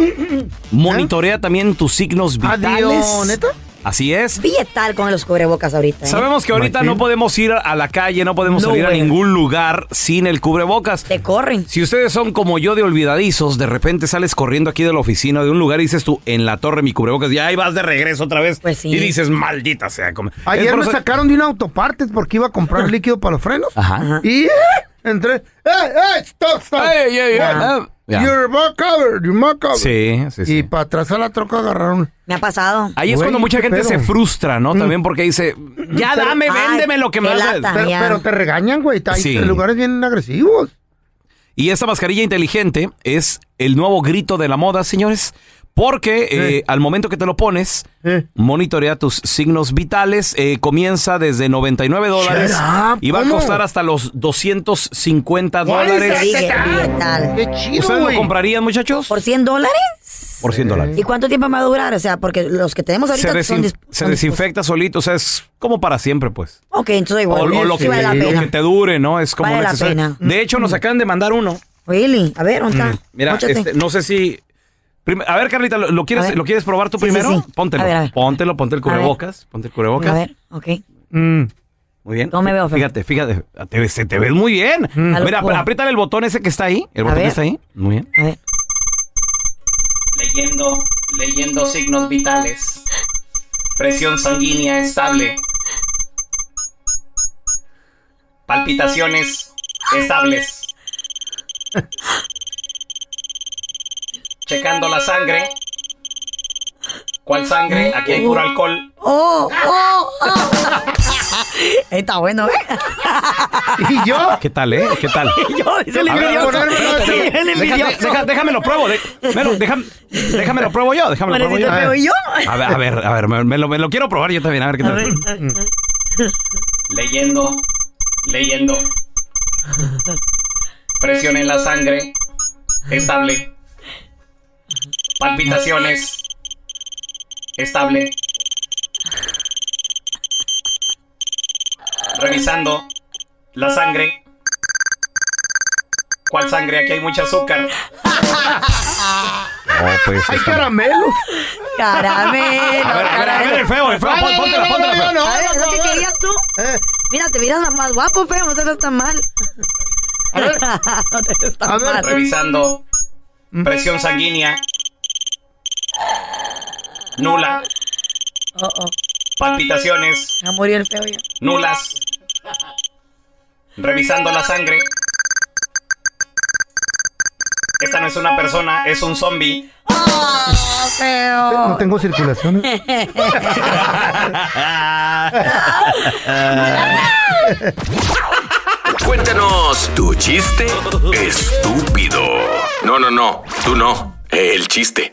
monitorea también tus signos vitales. Adiós, ¿neta? Así es. Billetal con los cubrebocas ahorita. ¿eh? Sabemos que ahorita no podemos ir a la calle, no podemos No, salir a ningún lugar sin el cubrebocas. Te corren. Si ustedes son como yo de olvidadizos, de repente sales corriendo aquí de la oficina de un lugar y dices tú, en la torre mi cubrebocas, y ahí vas de regreso otra vez. Pues sí. Y dices, maldita sea. Ayer me sacaron de una autopartes porque iba a comprar líquido para los frenos. Ajá. Y eh, entré. ¡Eh, eh! ¡Stop, stop! Ey, ey, ey, What? eh, ya. Your back cover, your back cover. Sí, sí, sí. Y para atrás a la troca agarraron. Me ha pasado. Ahí es Güey, cuando mucha gente pedo. se frustra, ¿no? También porque dice, ya Pero- dame, Ay, véndeme lo que me. Pero, ya. pero te regañan, güey. Hay Sí. lugares bien agresivos. Y esta mascarilla inteligente es el nuevo grito de la moda, señores. Porque eh, al momento que te lo pones, Eh. monitorea tus signos vitales. eh, comienza desde 99 dólares y va a costar hasta los 250 What is dólares. Qué chido, ¿Ustedes lo comprarían, muchachos? ¿Por 100 dólares? Por 100 dólares. ¿Y cuánto tiempo va a durar? O sea, porque los que tenemos ahorita Se, son... se son desinfecta solito, o sea, es como para siempre, pues. Ok, entonces igual. o lo, sí que, vale la lo que te dure, ¿no? Es como Vale la pena. De hecho, nos acaban de mandar uno. Really? A ver, ¿dónde está? Mm, Mira, Móchate. este, no sé si. A ver, Carlita, ¿lo, lo A quieres, ver. ¿lo quieres probar tú Sí, sí, primero? sí. Póntelo. A ver, a ver. Póntelo, ponte el cubrebocas. Ponte el cubrebocas. A ver, ok. Mm. Muy bien. ¿Cómo me veo? Fíjate, fíjate. Te, ves- te ves muy bien. Mira, lo- apriétale el botón ese que está ahí. El botón que está ahí. Muy bien. A ver. Leyendo, leyendo signos vitales. Presión sanguínea estable. Palpitaciones estables. Checando la sangre. ¿Cuál sangre? Aquí hay puro alcohol. ¡Oh! ¡Oh! oh. Está bueno, ¿eh? ¿Y yo? ¿Qué tal, eh? ¿Qué tal? Yo, dice el A ver, envidioso. envidioso. deja- déjame lo pruebo. de- déjame, déjame lo pruebo yo. Déjame lo pruebo yo. Pareciste feo yo. A ver, a ver, a ver, me, me lo, me lo quiero probar yo también. A ver qué A tal. ver. Leyendo, leyendo. Presión en la sangre. Estable. Palpitaciones. Estable. Revisando la sangre. ¿Cuál sangre? Aquí hay mucho azúcar. Oh, pues, Hay está- caramelos. Caramelo. A ver, a ver, a ver, el feo, el feo. No, pon- no, no, no, feo. no, A ver, por ¿eso qué favor. querías tú? Eh, Mira, te miras más guapo, feo. No te ves tan mal. A ver. no te ves tan A ver, mal. Revisando presión sanguínea. Nula. Oh, oh. Palpitaciones. El feo ya. nulas. Revisando la sangre. Esta no es una persona, es un zombie. ¡Oh, feo! No tengo circulación. Cuéntanos tu chiste estúpido. No, no, no, tú no. El chiste.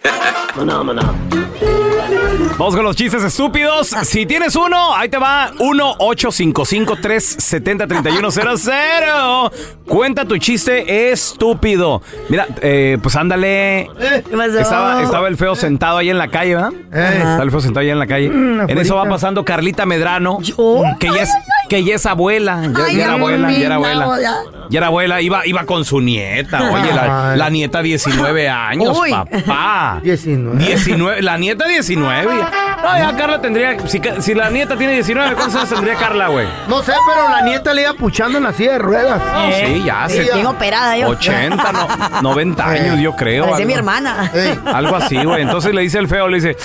Vamos con los chistes estúpidos. Si tienes uno, ahí te va. 1-855-370-3100. Cuenta tu chiste estúpido. Mira, eh, pues ándale. ¿Qué pasó? Estaba, estaba el feo sentado ahí en la calle, ¿verdad? Eh. Estaba el feo sentado ahí en la calle. Mm, en eso va pasando Carlita Medrano. ¿Yo? Que ya es, que ya es abuela. Ya, Ay, ya era abuela, ya era abuela. ya. Ya era abuela. Iba, iba con su nieta. Oye, la, la nieta 19 años, Uy. papá. 19. 19, la nieta 19. No, ya Carla tendría. Si, la nieta tiene 19, ¿cuántos años tendría Carla, güey? No sé, pero la nieta le iba puchando en la silla de ruedas. Sí, ya se. Bien operada yo. 80, no, 90 años, yo creo. Parecía mi hermana. Ey. Algo así, güey. Entonces le dice el feo, le dice.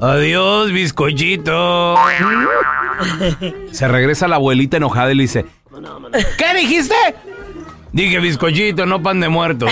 Adiós, bizcochito. Se regresa la abuelita enojada y le dice. ¿Qué dijiste? Dije bizcochito, no pan de muerto.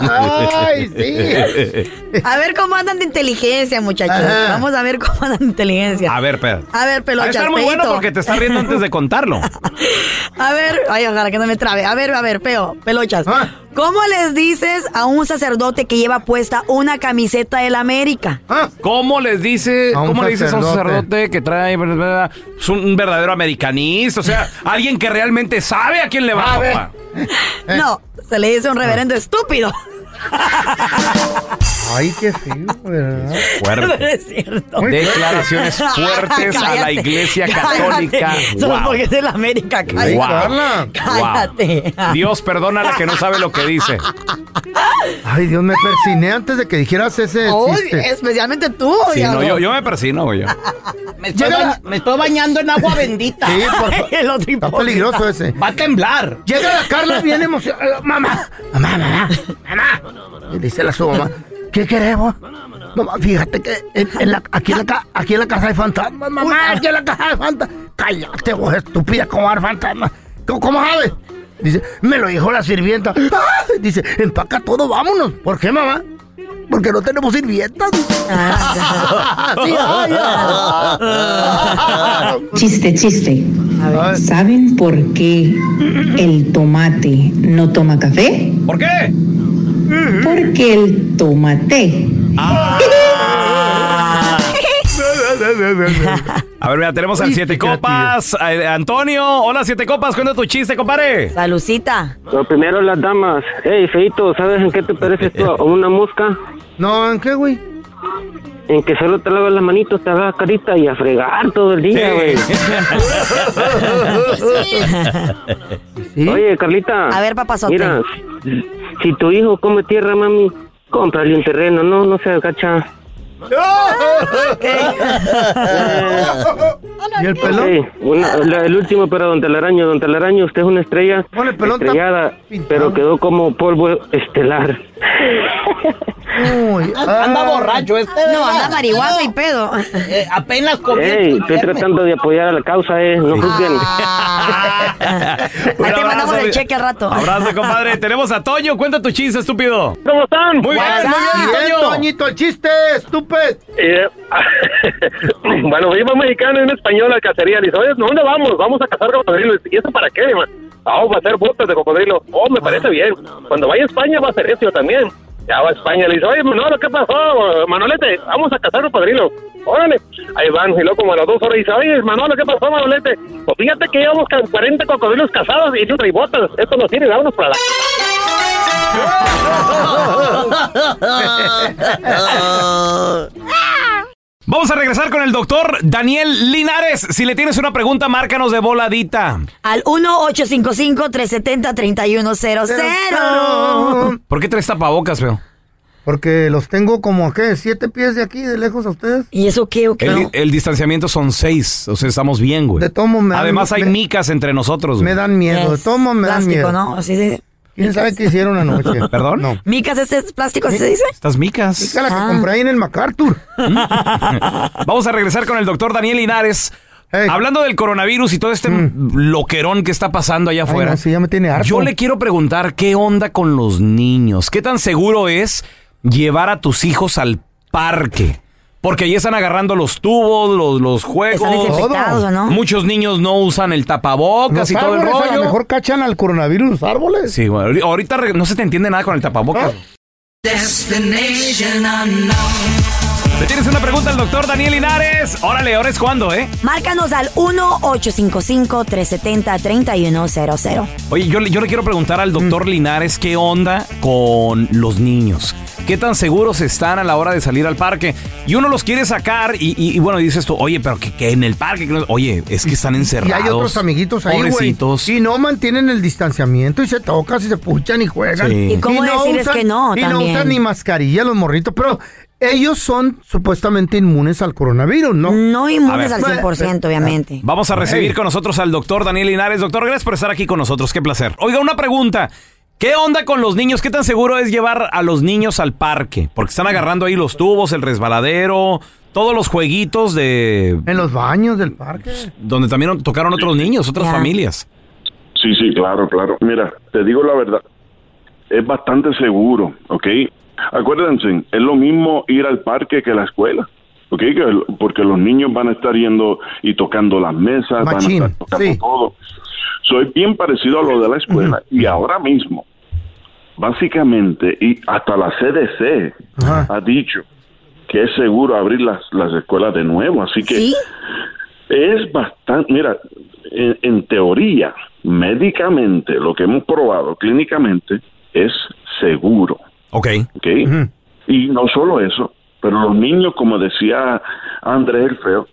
Ay, sí. A ver cómo andan de inteligencia, muchachos. Ajá. Vamos a ver cómo andan de inteligencia. A ver, Pedro. A ver, Va pelochas, a estar muy bueno porque te estás riendo antes de contarlo. A ver, ay, ojalá que no me trabe. A ver, a ver, feo, pelochas. Ah. ¿Cómo les dices a un sacerdote que lleva puesta una camiseta del América? ¿Cómo les dice, cómo le dices a un sacerdote. que trae es un verdadero americanista? O sea, alguien que realmente sabe a quién le va. A ver. No, se le dice un reverendo estúpido. Ay, qué feo, ¿verdad? Fuerte. Pero es cierto. Declaraciones fuertes a la iglesia cállate. católica. Solo Wow. porque es de la América, cállate. Wow. Cállate. Wow. Dios perdona a la que no sabe lo que dice. Ay, Dios, me persiné antes de que dijeras ese Uy, chiste. especialmente tú, Sí, no, yo, yo me persino, güey. Me estoy, ba- me estoy bañando en agua bendita. Sí, por favor. El otro Está peligroso ese. Va a temblar. Llega la Carla bien emocionada. Mamá, mamá, mamá, mamá. Y dice la su mamá, ¿qué queremos? Mamá, fíjate que en, en la, aquí, en la, ca- aquí en la casa hay fantasmas, mamá, aquí en la casa hay fantasmas. Cállate, vos estúpida, ¿cómo va a haber fantasmas? ¿Cómo, cómo sabes? Dice, me lo dijo la sirvienta. ¡Ah! Dice, empaca todo, vámonos. ¿Por qué, mamá? Porque no tenemos sirvientas. Ay. Chiste, chiste. ¿Saben por qué el tomate no toma café? ¿Por qué? Porque el tomate. A ver, mira, tenemos al Siete Copas. Antonio, hola Siete Copas, cuenta tu chiste, compadre. Salucita. Lo primero las damas. Ey, feito, ¿sabes en qué te pareces tú a una mosca? No, ¿en qué, güey? En que solo te lavas las manitos, te hagas carita y a fregar todo el día, güey. Oye, Carlita. A ver, papazote. Mira, si, si tu hijo come tierra, mami, cómprale un terreno, no, no se agacha. ¿Y el pelón? Ok, una- la- el último para Don Telaraño. Don Telaraño, usted es una estrella Bueno, el pelón está estrellada, pero quedó como polvo estelar. Uy, Anda borracho este. No, anda marihuana y pedo. Eh, apenas comió. Ey, estoy tratando de apoyar a la causa, eh, no juzguen. Ahí te mandamos el cheque al rato. Abrazo, compadre. Tenemos a Toño, cuenta tu chiste, estúpido. ¿Cómo están? Muy bien, muy bien, Bien, Toño. Toñito, el chiste, estúpido. Eh, bueno, iba mexicano y un español a cacería. Le dice, oye, ¿dónde vamos? Vamos a cazar cocodrilos. ¿Y eso para qué? man? Vamos a hacer botas de cocodrilo. Oh, me parece bien. Cuando vaya a España va a hacer eso también. Ya va a España. Le dice, oye, Manolo, ¿qué pasó? Manolete, vamos a cazar cocodrilo. Órale. Ahí van. Y luego como a las dos horas dice, oye, Manolo, ¿qué pasó, Manolete? Pues fíjate que llevamos ca- 40 cocodrilos cazados y yo trae botas. Esto nos sirve, vámonos para la... Vamos a regresar con el doctor Daniel Linares. Si le tienes una pregunta, márcanos de voladita. Al 1-855-370-3100. ¿Por qué traes tapabocas, feo? Porque los tengo como, ¿qué? ¿Siete pies de aquí, de lejos a ustedes? ¿Y eso qué o qué? El, el distanciamiento son seis, o sea, estamos bien, güey. De modos me dan- Además hay me- micas entre nosotros, Me güey. dan miedo, de modos me dan miedo. ¿no? Así de... ¿Quién sabe qué hicieron anoche? ¿Perdón? No. ¿Micas ese es plástico, así se dice? Estas micas. Esa la que Ah. compré ahí en el MacArthur. Vamos a regresar con el doctor Daniel Linares. Hablando del coronavirus y todo este loquerón que está pasando allá Mm. Ay, afuera. no, sí, ya me tiene harto. Yo le quiero preguntar qué onda con los niños. ¿Qué tan seguro es llevar a tus hijos al parque? Porque ahí están agarrando los tubos, los, los juegos. Están desinfectados, ¿o no? Muchos niños no usan el tapabocas Los y todo el árboles a rollo. lo mejor cachan al coronavirus los árboles. Sí, güey. ahori- Ahorita no se te entiende nada con el tapabocas. Destination unknown. ¿Le tienes una pregunta al doctor Daniel Linares? Órale, ahora es cuando, ¿eh? Márcanos al 1-855-370-3100. Oye, yo, le- yo le quiero preguntar al doctor Linares qué onda con los niños. ¿Qué tan seguros están a la hora de salir al parque? Y uno los quiere sacar y, y- y bueno, dices tú, oye, pero que, que en el parque... que no- Oye, es que están Y encerrados. hay otros amiguitos ahí, güey. Pobrecitos. Y no mantienen el distanciamiento y se tocan, y se puchan y juegan. Sí. ¿Y cómo decirles que no Y no también? usan ni mascarilla los morritos, pero ellos son supuestamente inmunes al coronavirus, ¿no? No inmunes al ver. 100%, obviamente. Vamos a recibir con nosotros al doctor Daniel Linares. Doctor, gracias por estar aquí con nosotros. Qué placer. Oiga, una pregunta. ¿Qué onda con los niños? ¿Qué tan seguro es llevar a los niños al parque? Porque están agarrando ahí los tubos, el resbaladero, todos los jueguitos de... En los baños del parque. Donde también tocaron otros niños, otras familias. Sí, sí, claro, claro. Mira, te digo la verdad. es bastante seguro, ¿ok? Acuérdense, es lo mismo ir al parque que a la escuela, ¿ok? Que el- porque los niños van a estar yendo y tocando las mesas, Machín, van a estar tocando sí. todo. Soy bien parecido a lo de la escuela y ahora mismo, básicamente, y hasta la CDC ha dicho que es seguro abrir las, las escuelas de nuevo, así que es bastante, mira, en, en teoría, médicamente, lo que hemos probado clínicamente es seguro. Ok. ¿ok? Y no solo eso, pero los niños, como decía Andrés el Feo,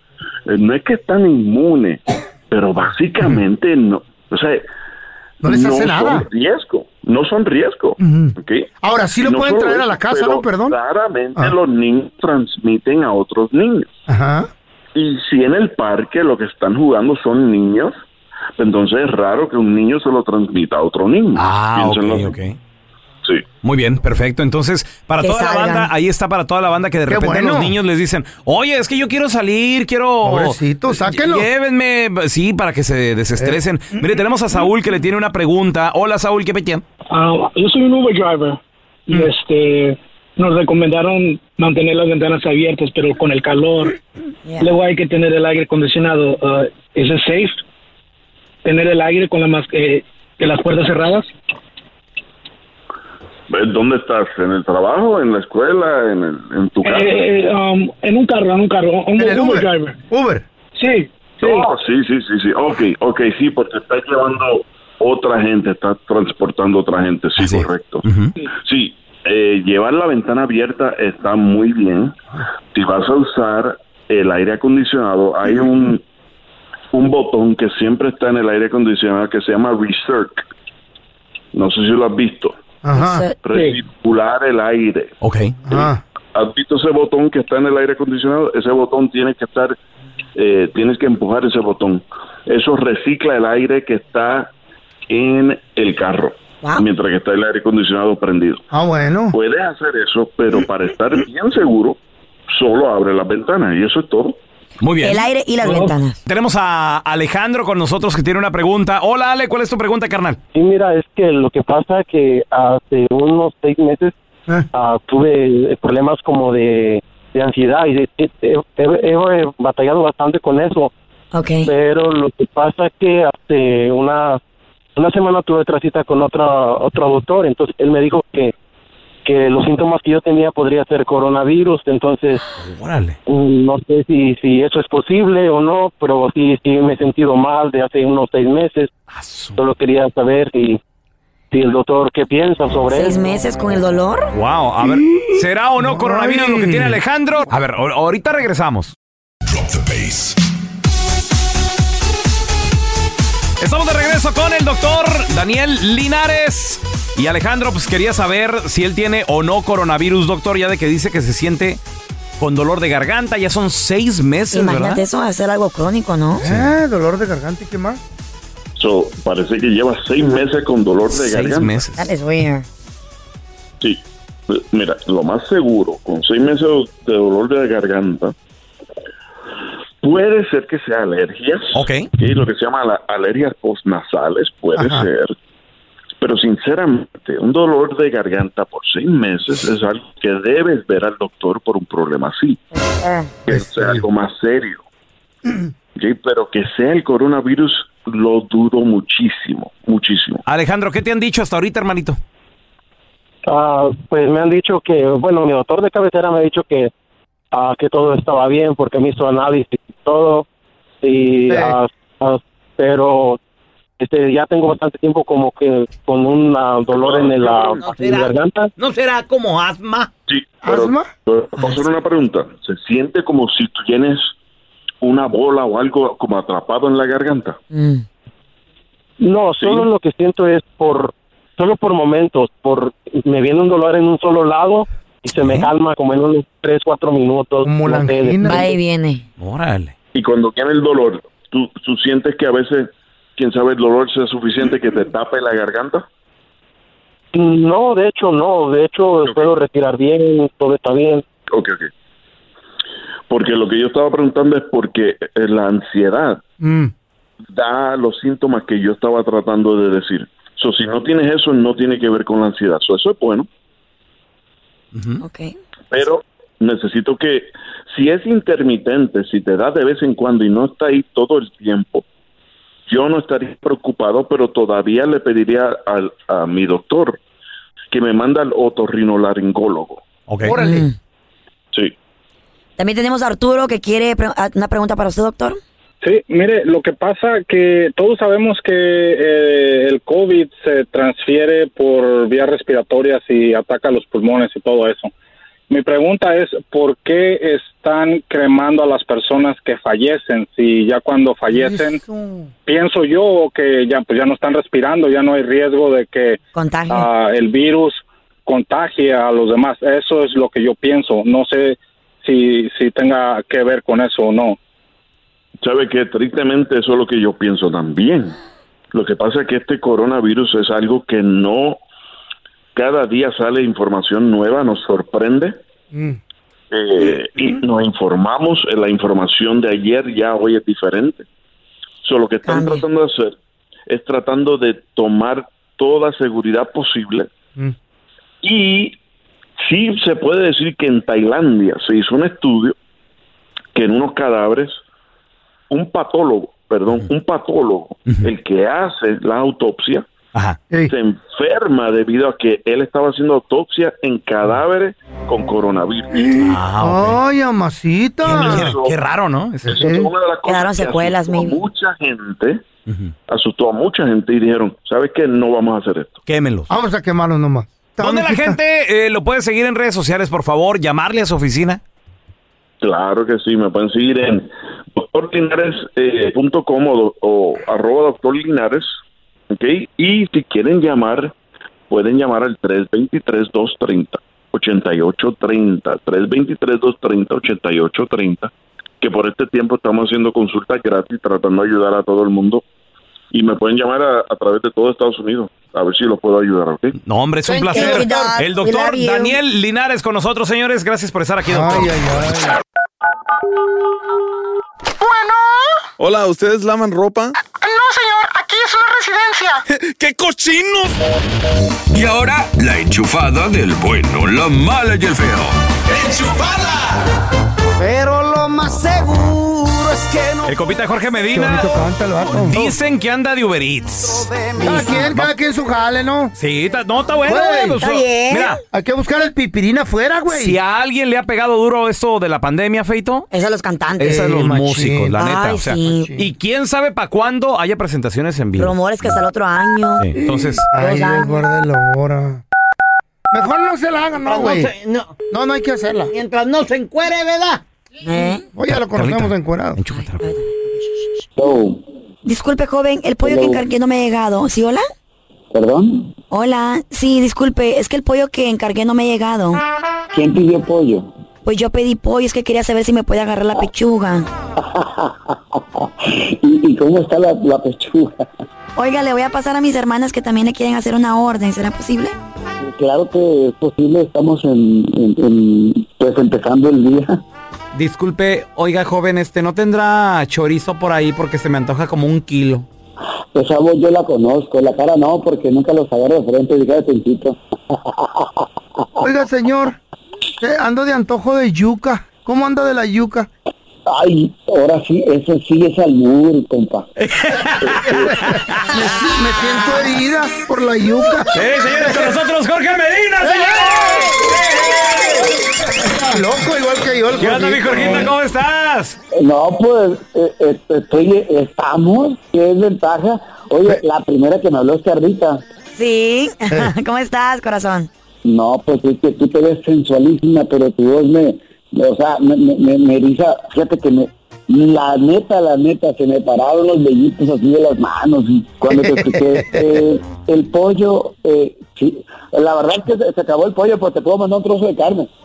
eh, no es que están inmunes, pero básicamente no, o sea, No les hace nada. son riesgo, no son riesgo, ¿ok? Ahora, sí lo No pueden traer a la casa, pero ¿no? Perdón. Claramente Ah. los niños transmiten a otros niños. Ajá. Y si en el parque lo que están jugando son niños, entonces es raro que un niño se lo transmita a otro niño. Ah, ok, Piénsenlo. ok. Sí. Muy bien, perfecto. Entonces, para Que toda la banda, ahí está para toda la banda que de Qué repente bueno. los niños les dicen, oye, es que yo quiero salir, quiero... Pobrecito, sáquenlo. Llévenme, sí, para que se desestresen. Mire, tenemos a Saúl que le tiene una pregunta. Hola, Saúl, ¿qué petía? Ah, yo soy un Uber driver y este nos recomendaron mantener las ventanas abiertas, pero con el calor. Luego hay que tener el aire acondicionado. Ah, ¿Es safe tener el aire con la mas eh, las puertas cerradas? Eh, ¿Dónde estás? ¿En el trabajo? ¿En la escuela? ¿En, el- en tu casa? Eh, eh, um, en un carro, en un carro, un Uber, driver. Uber. Sí, sí. Oh, sí, sí, sí, sí. Ok, ok, sí, porque está llevando otra gente, está transportando otra gente, sí, correcto. Sí, eh, llevar la ventana abierta está muy bien. Si vas a usar el aire acondicionado, hay un, un botón que siempre está en el aire acondicionado que se llama Recirc. No sé si lo has visto. Ajá. Recircular el aire. Ok. ¿Has visto ese botón que está en el aire acondicionado? Ese botón tiene que estar, eh, tienes que empujar ese botón. Eso recicla el aire que está en el carro, mientras que está el aire acondicionado prendido. Ah, bueno. Puedes hacer eso, pero para estar bien seguro, solo abre las ventanas y eso es todo. Muy bien. El aire y las ventanas. Tenemos a Alejandro con nosotros que tiene una pregunta. Hola, Ale, ¿cuál es tu pregunta, carnal? Sí, mira, es que lo que pasa que hace unos seis meses ah, tuve problemas como de, de ansiedad y de- he, he- he- he batallado bastante con eso. Pero lo que pasa que hace una, una semana tuve otra cita con otra, otro doctor, entonces él me dijo que, que los síntomas que yo tenía podría ser coronavirus, entonces Órale. Mm, No sé si, si eso es posible o no, pero sí, sí me he sentido mal de hace unos seis meses. Solo quería saber si, si el doctor qué piensa sobre ¿Seis eso. meses con el dolor? Wow, a ver, ¿será o no coronavirus lo que tiene Alejandro? A ver, ahor- ahorita regresamos. Estamos de regreso con el doctor Daniel Linares. Y Alejandro, pues quería saber si él tiene o no coronavirus, doctor, ya de que dice que se siente con dolor de garganta. Ya son seis meses, Imagínate ¿verdad? eso, hacer algo crónico, ¿no? Eh, dolor de garganta y qué más. So, parece que lleva seis meses con dolor de garganta. That is weird. Sí. Mira, lo más seguro, con seis meses de dolor de garganta, puede ser que sea alergias. Ok. Lo que se llama la- alergias postnasales, puede Ajá. ser. Pero sinceramente, un dolor de garganta por seis meses es algo que debes ver al doctor por un problema así. Que sea algo más serio. Pero que sea el coronavirus, lo dudo muchísimo, muchísimo. Alejandro, ¿qué te han dicho hasta ahorita, hermanito? Ah, pues me han dicho que, bueno, mi doctor de cabecera me ha dicho que, ah, que todo estaba bien porque me hizo análisis y todo. Y, ah, ah, pero este, ya tengo bastante tiempo como que con un ah, dolor en el, ah, en la garganta. ¿No será como asma? Sí, pero, pero puedo hacer una pregunta. ¿Se siente como si tú tienes una bola o algo como atrapado en la garganta? No, solo lo que siento es por, solo por momentos, por, me viene un dolor en un solo lado y se me calma como en unos 3, 4 minutos. depende. Va y viene. Órale. Y cuando tiene el dolor, ¿tú, ¿tú sientes que a veces, quién sabe, el dolor sea suficiente que te tape la garganta? No, de hecho no, de hecho puedo respirar bien, todo está bien. Ok, ok. Porque lo que yo estaba preguntando es porque eh, la ansiedad Mm. da los síntomas que yo estaba tratando de decir. So, si no tienes eso, no tiene que ver con la ansiedad. So, eso es bueno. Ok. Pero necesito que, si es intermitente, si te da de vez en cuando y no está ahí todo el tiempo, yo no estaría preocupado, pero todavía le pediría al, a mi doctor que me manda al otorrinolaringólogo. Órale. Sí. También tenemos a Arturo que quiere pre- una pregunta para usted, doctor. Sí, mire, lo que pasa que todos sabemos que eh, el COVID se transfiere por vías respiratorias y ataca los pulmones y todo eso. Mi pregunta es, ¿por qué están cremando a las personas que fallecen? Si ya cuando fallecen, pienso yo que ya pues ya no están respirando, ya no hay riesgo de que ah, el virus contagie a los demás. Eso es lo que yo pienso. No sé si, si tenga que ver con eso o no. Sabe que tristemente eso es lo que yo pienso también. Lo que pasa es que este coronavirus es algo que no cada día sale información nueva, nos sorprende. Eh, y nos informamos. eh, La información de ayer ya hoy es diferente. So, lo que están tratando de hacer es tratando de tomar toda seguridad posible. Y sí se puede decir que en Tailandia se hizo un estudio que en unos cadáveres un patólogo, perdón, un patólogo, el que hace la autopsia, se enferma debido a que él estaba haciendo autopsia en cadáveres con coronavirus. Ay, amasita. Qué raro, ¿no? Eso es una de las cosas Quedaron que secuelas, asustó a maybe. mucha gente, asustó a mucha gente y dijeron, ¿sabes qué? No vamos a hacer esto. Quémelos. Vamos a quemarlos nomás. ¿Dónde la gente eh, lo puede seguir en redes sociales, por favor? Llamarle a su oficina. Claro que sí, me pueden seguir en doctorlinares.com o, do- o arroba doctor Linares, ¿ok? Y si quieren llamar, pueden llamar al 323-230-8830, 323-230-8830, que por este tiempo estamos haciendo consultas gratis, tratando de ayudar a todo el mundo. Y me pueden llamar a, a través de todo Estados Unidos, a ver si los puedo ayudar, ¿ok? No, hombre, es un placer. El doctor. Daniel Linares con nosotros, señores. Gracias por estar aquí, doctor. Hola, ¿ustedes lavan ropa? No, señor, aquí es una residencia. ¡Qué cochinos! Y ahora, la enchufada del bueno, la mala y el feo. Pero lo más seguro. El compita Jorge Medina. Dicen que anda de Uber Eats. Cada quien, cada quien su jale, ¿no? Sí, está- no, está bueno, Güey, pues, Mira, Hay que buscar el pipirín afuera, güey. si a alguien le ha pegado duro esto de la pandemia, Feito. Es a los cantantes. Es a los machín. músicos, la neta. Ay, o sea, sí. Y quién sabe para cuándo haya presentaciones en vivo. Rumores que hasta el otro año. Sí, entonces, Ay, Dios, guarde la hora. Mejor no se la hagan, no, güey. no se- no. No, no hay que hacerla. Mientras no se encuere, ¿verdad? ¿Eh? Oye, ya lo conocemos encuerado. Disculpe, joven, el pollo que encargué no me ha llegado. ¿Sí, hola? ¿Perdón? Hola. Sí, disculpe, es que el pollo que encargué no me ha llegado. ¿Quién pidió pollo? Pues yo pedí pollo, es que quería saber si me puede agarrar la pechuga. ¿Y, y cómo está la, la pechuga? Oiga, le voy a pasar a mis hermanas que también le quieren hacer una orden. ¿Será posible? Claro que es posible, estamos en, en- en, pues empezando el día. Disculpe, oiga, joven, este, ¿no tendrá chorizo por ahí? Porque se me antoja como un kilo. Esa voz yo la conozco, la cara no, porque nunca los agarro de frente, diga de principio. Oiga, señor, eh, ando de antojo de yuca. ¿Cómo anda de la yuca? Ay, ahora sí, eso sí es albur, compa. Me, me siento herida por la yuca. Sí, señores, con nosotros Jorge Medina, Está loco igual que yo. el ¿Qué onda, mi Jorgito. ¿Cómo estás? No, pues, eh, eh, estoy, estamos, qué es ventaja. Oye, la primera que me habló es Carlita. Sí. ¿Cómo estás, corazón? No, pues es que tú te ves sensualísima, pero tu voz me, me- o sea, me, me, me- me eriza. Fíjate que me, la neta, la neta, se me pararon los vellitos así de las manos y cuando te escuché eh, el pollo, eh, sí, la verdad es que se, se acabó el pollo, pues te puedo mandar un trozo de carne.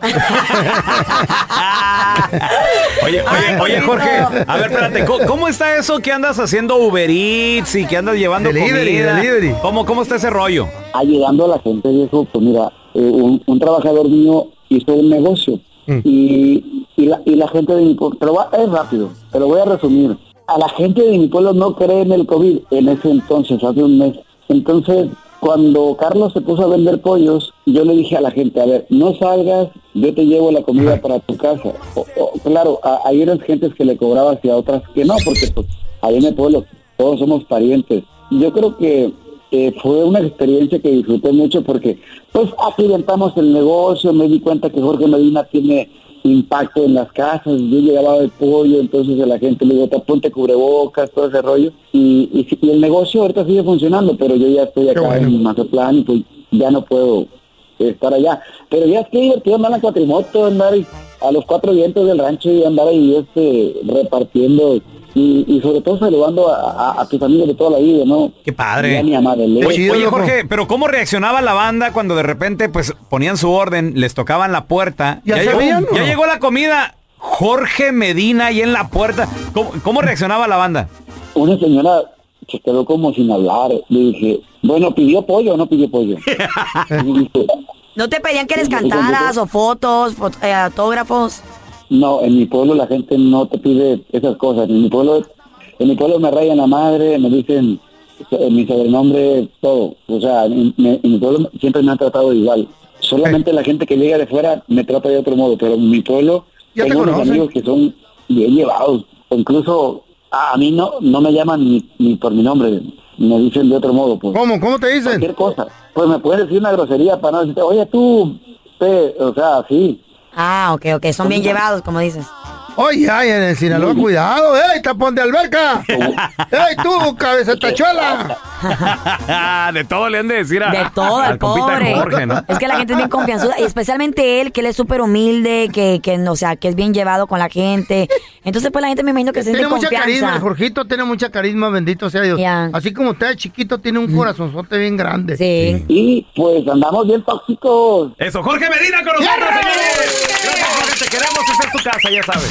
Oye, oye, oye, Jorge, a ver, espérate, ¿cómo, cómo está eso que andas haciendo Uber Eats y que andas llevando Delivery, comida? delivery. ¿Cómo, ¿Cómo está ese rollo? ayudando a la gente, viejo, pues mira, eh, un, un trabajador mío hizo un negocio y, y, la, y la gente de mi pueblo, pero va, es rápido, te lo voy a resumir. A la gente de mi pueblo no cree en el COVID en ese entonces, hace un mes. Entonces, cuando Carlos se puso a vender pollos, yo le dije a la gente, a ver, no salgas, yo te llevo la comida para tu casa. O- o, claro, a- hay unas gentes que le cobraba y a otras que no, porque pues ahí en el pueblo todos somos parientes. Yo creo que eh, fue una experiencia que disfruté mucho porque pues accidentamos el negocio, me di cuenta que Jorge Medina tiene impacto en las casas, yo llegaba de pollo, entonces a la gente le digo, te ponte cubrebocas, todo ese rollo, y, y, el negocio ahorita sigue funcionando, pero yo ya estoy acá en Mazatlán y pues ya no puedo estar allá, pero ya es que divertido andar en cuatrimoto, andar a los cuatro vientos del rancho y andar ahí este repartiendo y, y sobre todo saludando a, a- a tus amigos de toda la vida, ¿no? Qué padre. Oye, oye, Jorge, pero ¿cómo reaccionaba la banda cuando de repente pues ponían su orden, les tocaban la puerta? ¿Ya llegó, sabían, ya no? llegó la comida. Jorge Medina ahí en la puerta. ¿Cómo, cómo reaccionaba la banda? Una señora se quedó como sin hablar. Le dije, bueno, ¿pidió pollo o no pidió pollo? ¿No te pedían que les cantaras o fotos, fot- eh, autógrafos? No, en mi pueblo la gente no te pide esas cosas. En mi pueblo, en mi pueblo me rayan la madre, me dicen eh, mi sobrenombre, todo. O sea, en, mi pueblo siempre me han tratado igual. Solamente la gente que llega de fuera me trata de otro modo, pero en mi pueblo Ya te tengo unos amigos que son bien llevados. Incluso a, a mí no no me llaman ni, ni por mi nombre, me dicen de otro modo. Pues. ¿Cómo? ¿Cómo te dicen? Cualquier cosa. Pues me puedes decir una grosería para no decirte, oye tú, pe", o sea, así. Ah, ok, ok. Son bien llevados, como dices. Oye, ay, en el Sinaloa, cuidado, ¡ey, tapón de alberca! ¡Ey, tú, cabeza tachuela! de todo le han de decir a, De todo, al pobre. Jorge, ¿no? Es que la gente es bien confianzuda, y especialmente él, que él es súper humilde, que, que, o sea, que es bien llevado con la gente. Entonces, pues la gente me imagino que se siente Tiene mucha confianza. carisma, el Jorgito tiene mucha carisma, bendito sea Dios. Así como usted chiquito, tiene un corazonzote bien grande. Sí. Y pues andamos bien tóxicos. Eso, Jorge Medina con nosotros, señores. Gracias, Jorge, te queremos, esta es tu casa, ya sabes.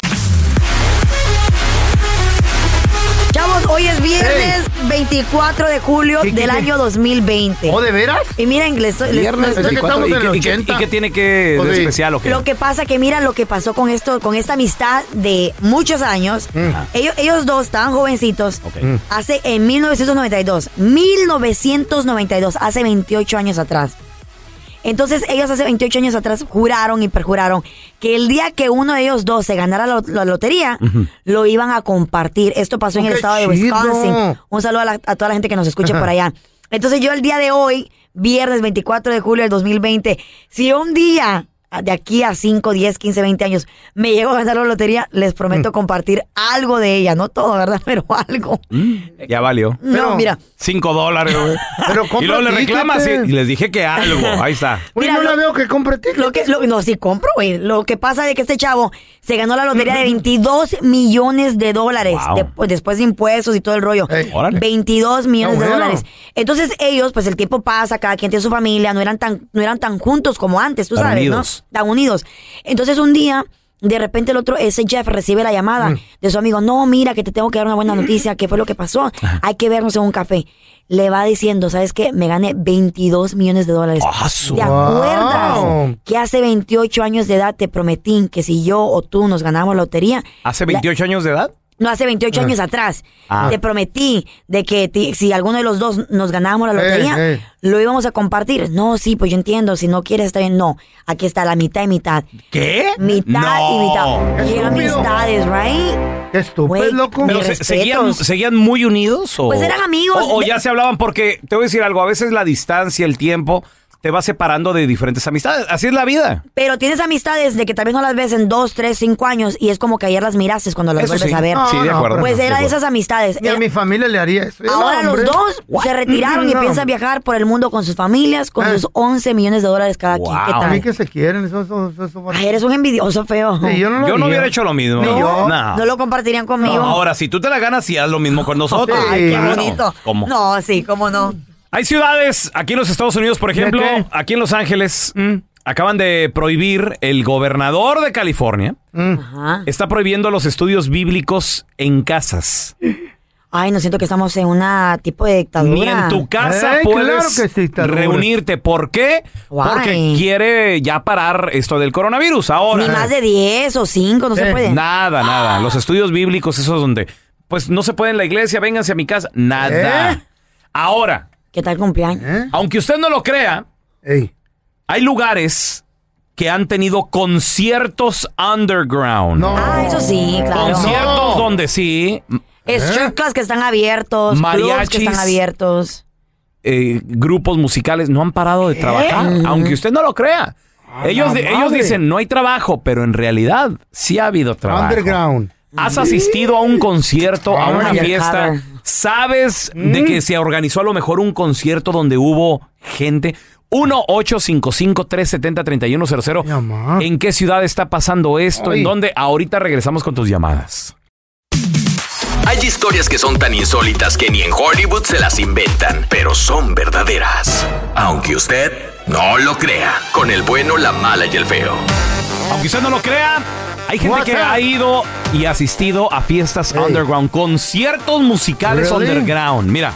Chavos, hoy es viernes 24 de julio ¿Qué, qué, del qué? año 2020. ¿Oh, de veras? Y miren, les, les- Viernes les- 24, ¿y qué- y qué- y qué tiene que de Pues especial o qué? Lo que pasa que mira lo que pasó con esto, con esta amistad de muchos años. Ellos, ellos dos estaban jovencitos. Hace en 1992, 1992, hace 28 años atrás. Entonces ellos hace 28 años atrás juraron y perjuraron que el día que uno de ellos dos se ganara la, la lotería, lo iban a compartir. Esto pasó en el ¡Qué estado de! Wisconsin. Un saludo a, la- a toda la gente que nos escuche Ajá. por allá. Entonces yo el día de hoy, viernes 24 de julio del 2020, si un día de aquí a 5, 10, 15, 20 años me llego a ganar la lotería, les Mm. prometo compartir algo de ella. No todo, ¿verdad? Pero algo. Ya valió. No, mira. Cinco dólares, güey. Pero y luego le reclamas y, les dije que algo. Ahí está. Oye, no la veo que compre Lo que, lo- no, sí compro, güey. Lo que pasa es que este chavo se ganó la lotería de 22 millones de dólares Wow. de- después de impuestos y todo el rollo. Órale. 22 millones de bueno. dólares. Entonces ellos, pues el tiempo pasa, cada quien tiene su familia, no eran tan, no eran tan juntos como antes, tú Tan sabes, unidos. ¿no? Tan unidos. Entonces un día, de repente el otro, ese Jeff recibe la llamada de su amigo, no, mira que te tengo que dar una buena noticia, ¿qué fue lo que pasó? Hay que vernos en un café. Le va diciendo, ¿sabes qué? Me gané 22 millones de dólares. ¿Te acuerdas Wow. que hace 28 años de edad te prometí que si yo o tú nos ganábamos la lotería, ¿Hace la- 28 años de edad? No, hace 28 Ah. años atrás. Ah. Te prometí de que ti- si alguno de los dos nos ganábamos la lotería, Eh, eh. lo íbamos a compartir. No, sí, pues yo entiendo. Si no quieres, está bien. No, aquí está la mitad y mitad. ¿Qué? Mitad No. y mitad. Estúpido. amistades, right? Qué estúpido, loco. ¿Pero se- seguían, seguían muy unidos? O, Pues eran amigos. O, o ya se hablaban porque, te voy a decir algo, a veces la distancia, el tiempo, te va separando de diferentes amistades. Así es la vida. Pero tienes amistades de que tal vez no las ves en dos, tres, cinco años y es como que ayer las miraste cuando las Eso vuelves sí. a ver. Sí, de acuerdo. Pues De era de esas amistades. Ni a mi familia le haría eso. Ahora No, los dos se retiraron y No. piensan viajar por el mundo con sus familias, con Ah. sus 11 millones de dólares cada quien. ¿Qué A tal? mí que se quieren, eso, eso, eso, eso- Ay, eres un envidioso feo. Sí, yo no lo Yo no haría. hubiera hecho lo mismo. Ni yo. No. ¿No lo compartirían conmigo? Ahora, si tú te la ganas, sí haz lo mismo con nosotros. Ay, qué bonito. ¿Cómo? No, sí, cómo no. Hay ciudades aquí en los Estados Unidos, por ejemplo, aquí en Los Ángeles, acaban de prohibir, el gobernador de California Ajá. está prohibiendo los estudios bíblicos en casas. Ay, no siento que estamos en una tipo de dictadura. Ni en tu casa Ey, puedes claro que sí, dictadura. reunirte. ¿Por qué? Why? Porque quiere ya parar esto del coronavirus. Ahora. Ni más de 10 o 5, no se Eh, puede. Nada, nada. Los estudios bíblicos, esos donde, pues no se puede en la iglesia, vénganse a mi casa. Nada. ¿Eh? Ahora, ¿Qué tal cumpleaños? Aunque usted no lo crea, hay lugares que han tenido conciertos underground. Ah, eso sí, claro. Conciertos donde sí. Strip clubs que están abiertos, clubs que Mariachis. están abiertos. eh, grupos musicales no han parado de trabajar, aunque usted no lo crea. Ellos, ellos dicen no hay trabajo, pero en realidad sí ha habido trabajo. Underground. Has asistido a un concierto, a Ah, una fiesta. sabe. ¿Sabes de Mm. que se organizó a lo mejor un concierto donde hubo gente? 1-855-370-3100. ¿En qué ciudad está pasando esto? ¿En dónde? Ahorita regresamos con tus llamadas. Hay historias que son tan insólitas que ni en Hollywood se las inventan, pero son verdaderas. Aunque usted no lo crea, con el bueno, la mala y el feo. Aunque usted no lo crea, hay gente que ha ido y asistido a fiestas underground, conciertos musicales Really? underground. Mira,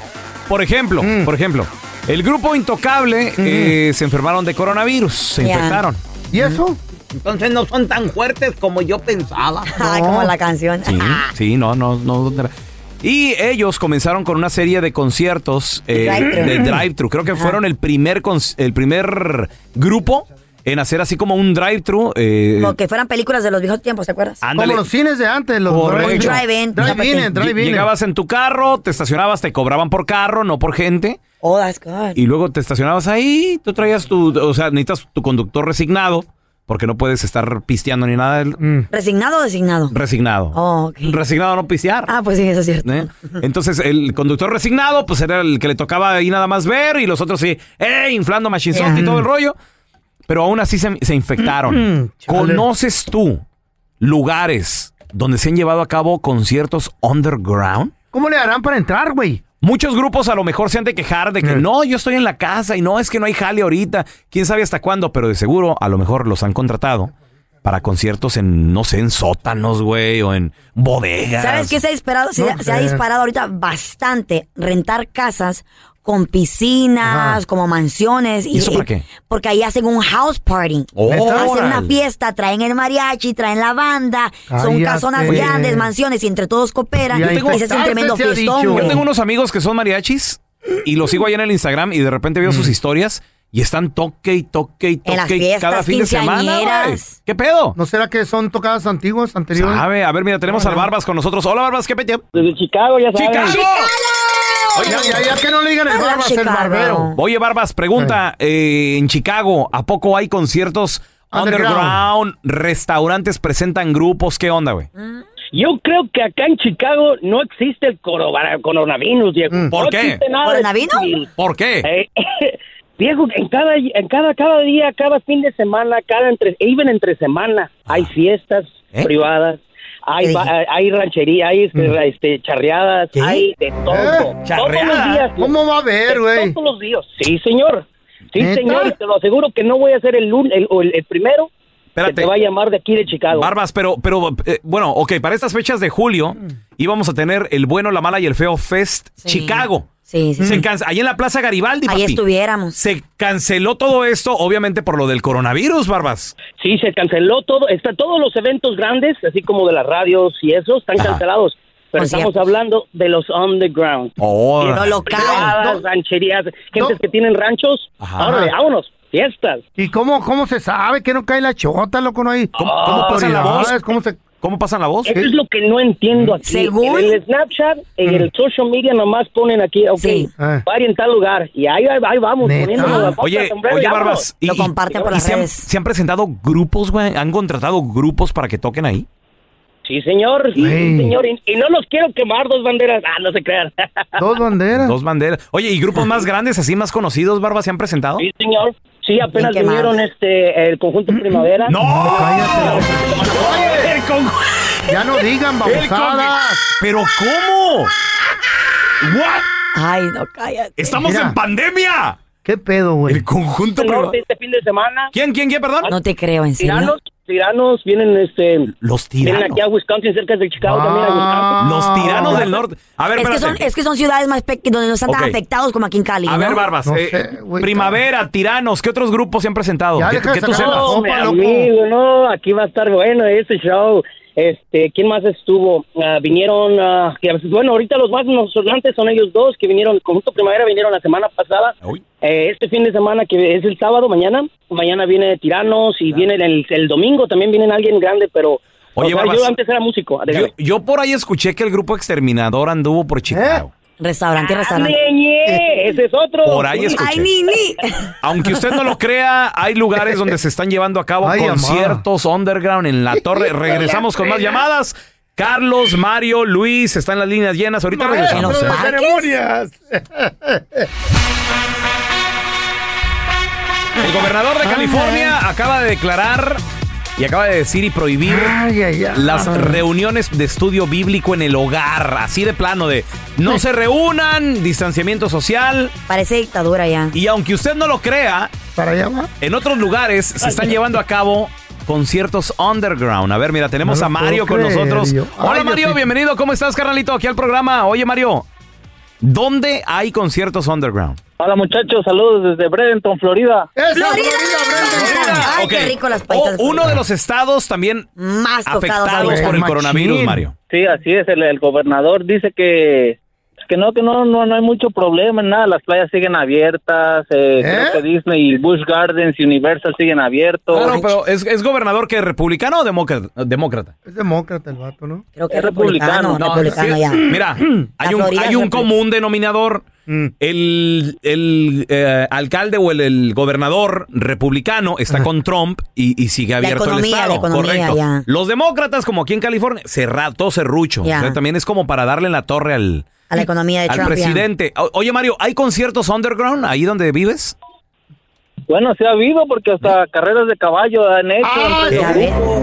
por ejemplo, por ejemplo, el grupo Intocable eh, se enfermaron de coronavirus, se Ya. infectaron. ¿Y eso? Entonces no son tan fuertes como yo pensaba. Ay, como la canción. Sí, sí, no, no, no. Y ellos comenzaron con una serie de conciertos eh, Drive-thru. de drive-thru. Creo que fueron el primer, cons- el primer grupo en hacer así como un drive-thru. eh, Como que fueran películas de los viejos tiempos, ¿te acuerdas? Ándale. Como los cines de antes, los. Drive-in. Drive-in, drive-in. Llegabas en tu carro, te estacionabas, te cobraban por carro, no por gente. Oh, that's good. Y luego te estacionabas ahí, tú traías tu, o sea, necesitas tu conductor resignado, porque no puedes estar pisteando ni nada. del- ¿Resignado o designado? Resignado. Oh, ok. Resignado a no pistear. Ah, pues sí, eso es cierto. ¿eh? Entonces, el conductor resignado, pues era el que le tocaba ahí nada más ver, y los otros sí, ¡eh! inflando machinzote y todo el rollo. Pero aún así se, se infectaron. ¿Conoces tú lugares donde se han llevado a cabo conciertos underground? ¿Cómo le harán para entrar, güey? Muchos grupos a lo mejor se han de quejar de que no, yo estoy en la casa y no, es que no hay jale ahorita. Quién sabe hasta cuándo, pero de seguro a lo mejor los han contratado para conciertos en, no sé, en sótanos, güey, o en bodegas. ¿Sabes qué se ha disparado? Se, No se ha sé. disparado ahorita bastante rentar casas con piscinas, Ajá. como mansiones. ¿Y eso para qué? Porque ahí hacen un house party. Oh, hacen una fiesta, traen el mariachi, traen la banda. Son Cállate. casonas grandes, mansiones, y entre todos cooperan. Yo Y, tengo- se hace un tremendo Yo fiestón. güey. tengo unos amigos que son mariachis y los sigo ahí en el Instagram y de repente veo sus historias y están toque y toque y En las toque fiestas cada fin de semana. ¿Qué pedo? ¿No será que son tocadas antiguas, anteriores? Sabe, a ver, mira, tenemos al Barbas con nosotros. Hola, Barbas, ¿qué pedo? Desde Chicago, ya saben. ¡Chicago! Oye, ya, ya, ya que no le digan el barbas, el barbero. Oye, Barbas, pregunta, eh, en Chicago, ¿a poco hay conciertos Underground. underground? ¿Restaurantes presentan grupos? ¿Qué onda, güey? Yo creo que acá en Chicago no existe el corona- coronavirus, viejo. ¿Por no qué? existe nada de ¿Coronavirus? ¿Por qué? Eh, viejo, en cada, en cada, cada día, cada fin de semana, cada entre, even entre semana, hay fiestas ¿Eh? privadas, hay, ba- hay ranchería, hay este, este, charreadas, hay de todo. Todos los días. ¿Cómo va a haber, güey? Todos los días. Sí, señor. Sí, ¿Neta? señor, y te lo aseguro que no voy a ser el, lun- el, o el- el primero Espérate. que te va a llamar de aquí de Chicago. Barbas, pero, pero, eh, bueno, ok, para estas fechas de julio íbamos a tener el bueno, la mala y el feo Fest Chicago. Sí, sí, Se ahí en la Plaza Garibaldi, Ahí papi. estuviéramos. Se canceló todo esto, obviamente por lo del coronavirus, Barbas. Sí, se canceló todo, está todos los eventos grandes, así como de las radios y eso, están cancelados. Pero Conciertos. estamos hablando de los underground. Oh. Lo local. privadas, rancherías, gentes que tienen ranchos. Ajá. Órale, vámonos, fiestas. ¿Y cómo, cómo se sabe que no cae la chota, loco? No hay ¿Cómo, cómo pasan la voz? ¿Cómo se...? ¿Cómo pasan la voz? Eso es lo que no entiendo aquí. Según- En el Snapchat, en el social media, nomás ponen aquí, ok, Sí. Ah. vaya en tal lugar. Y ahí, vamos, ¿Neta? poniéndonos la Oye, sombrero oye, y. Barbas. Lo comparten por y las se han, redes. se han presentado grupos, güey? ¿Han contratado grupos para que toquen ahí? Sí, señor, sí, Ey. señor. Y, y no los quiero quemar dos banderas. Ah, no se crean. Dos banderas. Dos banderas. Oye, ¿y grupos más grandes, así más conocidos, Barbas, se han presentado? Sí, señor. Sí, apenas vinieron este el conjunto primavera. ¡No! Cállate. El con- Ya no digan babosadas. ¿Pero cómo? ¿What? Ay, no, cállate. ¡Estamos Mira. en pandemia! ¿Qué pedo, güey? El conjunto norte este fin de semana. ¿Quién, quién, quién, perdón? No te creo, ¿en serio? Tiranos, tiranos vienen este Los vienen tiranos. aquí a Wisconsin cerca de Chicago también a Wisconsin. Los tiranos del norte. A ver, Es que, son, es que son ciudades más pequeñas donde no están tan afectados como aquí en Cali. A ¿no? ver, Barbas. No eh, sé, primavera, tiranos. ¿Qué otros grupos se han presentado? Ya que que tú sepas. No, amigo, no, aquí va a estar bueno ese show. Este, ¿quién más estuvo? Ah, vinieron, ah, que, bueno, ahorita los más sonantes son ellos dos que vinieron, Conjunto Primavera vinieron la semana pasada. Eh, este fin de semana que es el sábado, mañana, mañana viene Tiranos y viene el, el domingo también viene alguien grande, pero Oye, o sea, Barbas, yo antes era músico. Yo, por ahí escuché que el grupo Exterminador anduvo por Chicago. Restaurante, Ah, restaurante. ñe, ese es otro. Por ahí escuché. Ay, ni, ni. Aunque usted no lo crea, hay lugares donde se están llevando a cabo Ay, conciertos underground en la torre. Regresamos con más llamadas. Carlos, Mario, Luis, están las líneas llenas. Ahorita regresamos. ¿eh? ceremonias. El gobernador de California acaba de declarar y acaba de decir y prohibir las reuniones de estudio bíblico en el hogar. Así de plano de no se reúnan, distanciamiento social. Parece dictadura ya. Y aunque usted no lo crea, Para allá va. en otros lugares se están llevando a cabo conciertos underground. A ver, mira, tenemos No a Mario con creer, nosotros. yo. Hola Mario, bienvenido. ¿Cómo estás, carnalito? Aquí al programa. Oye, Mario, ¿dónde hay conciertos underground? Hola muchachos, saludos desde Bradenton, Florida. Ay, Ok. qué rico las paitas. O- uno de los estados también Más afectados por el Machín. coronavirus, Mario. Sí, así es, el, el gobernador dice que que no, que no, no, no hay mucho problema en nada, las playas siguen abiertas, eh, creo que Disney y Busch Gardens y Universal siguen abiertos. Claro, pero ¿es, es gobernador que republicano o demócrata? demócrata? Es demócrata el vato, ¿no? Creo que Es republicano. No, republicano sí, ya. Mira, hay un, Florida hay un común denominador. El, el, eh, alcalde o el, el gobernador republicano está con Trump y, y sigue abierto economía, el estado. la economía, Correcto. ya. Los demócratas, como aquí en California, cerrado, todo serrucho. Ya. O sea, también es como para darle en la torre al, A la economía de al Trump. presidente. Oye, Mario, ¿hay conciertos underground ahí donde vives? Bueno, sí ha habido porque hasta carreras de caballo han hecho. Ah,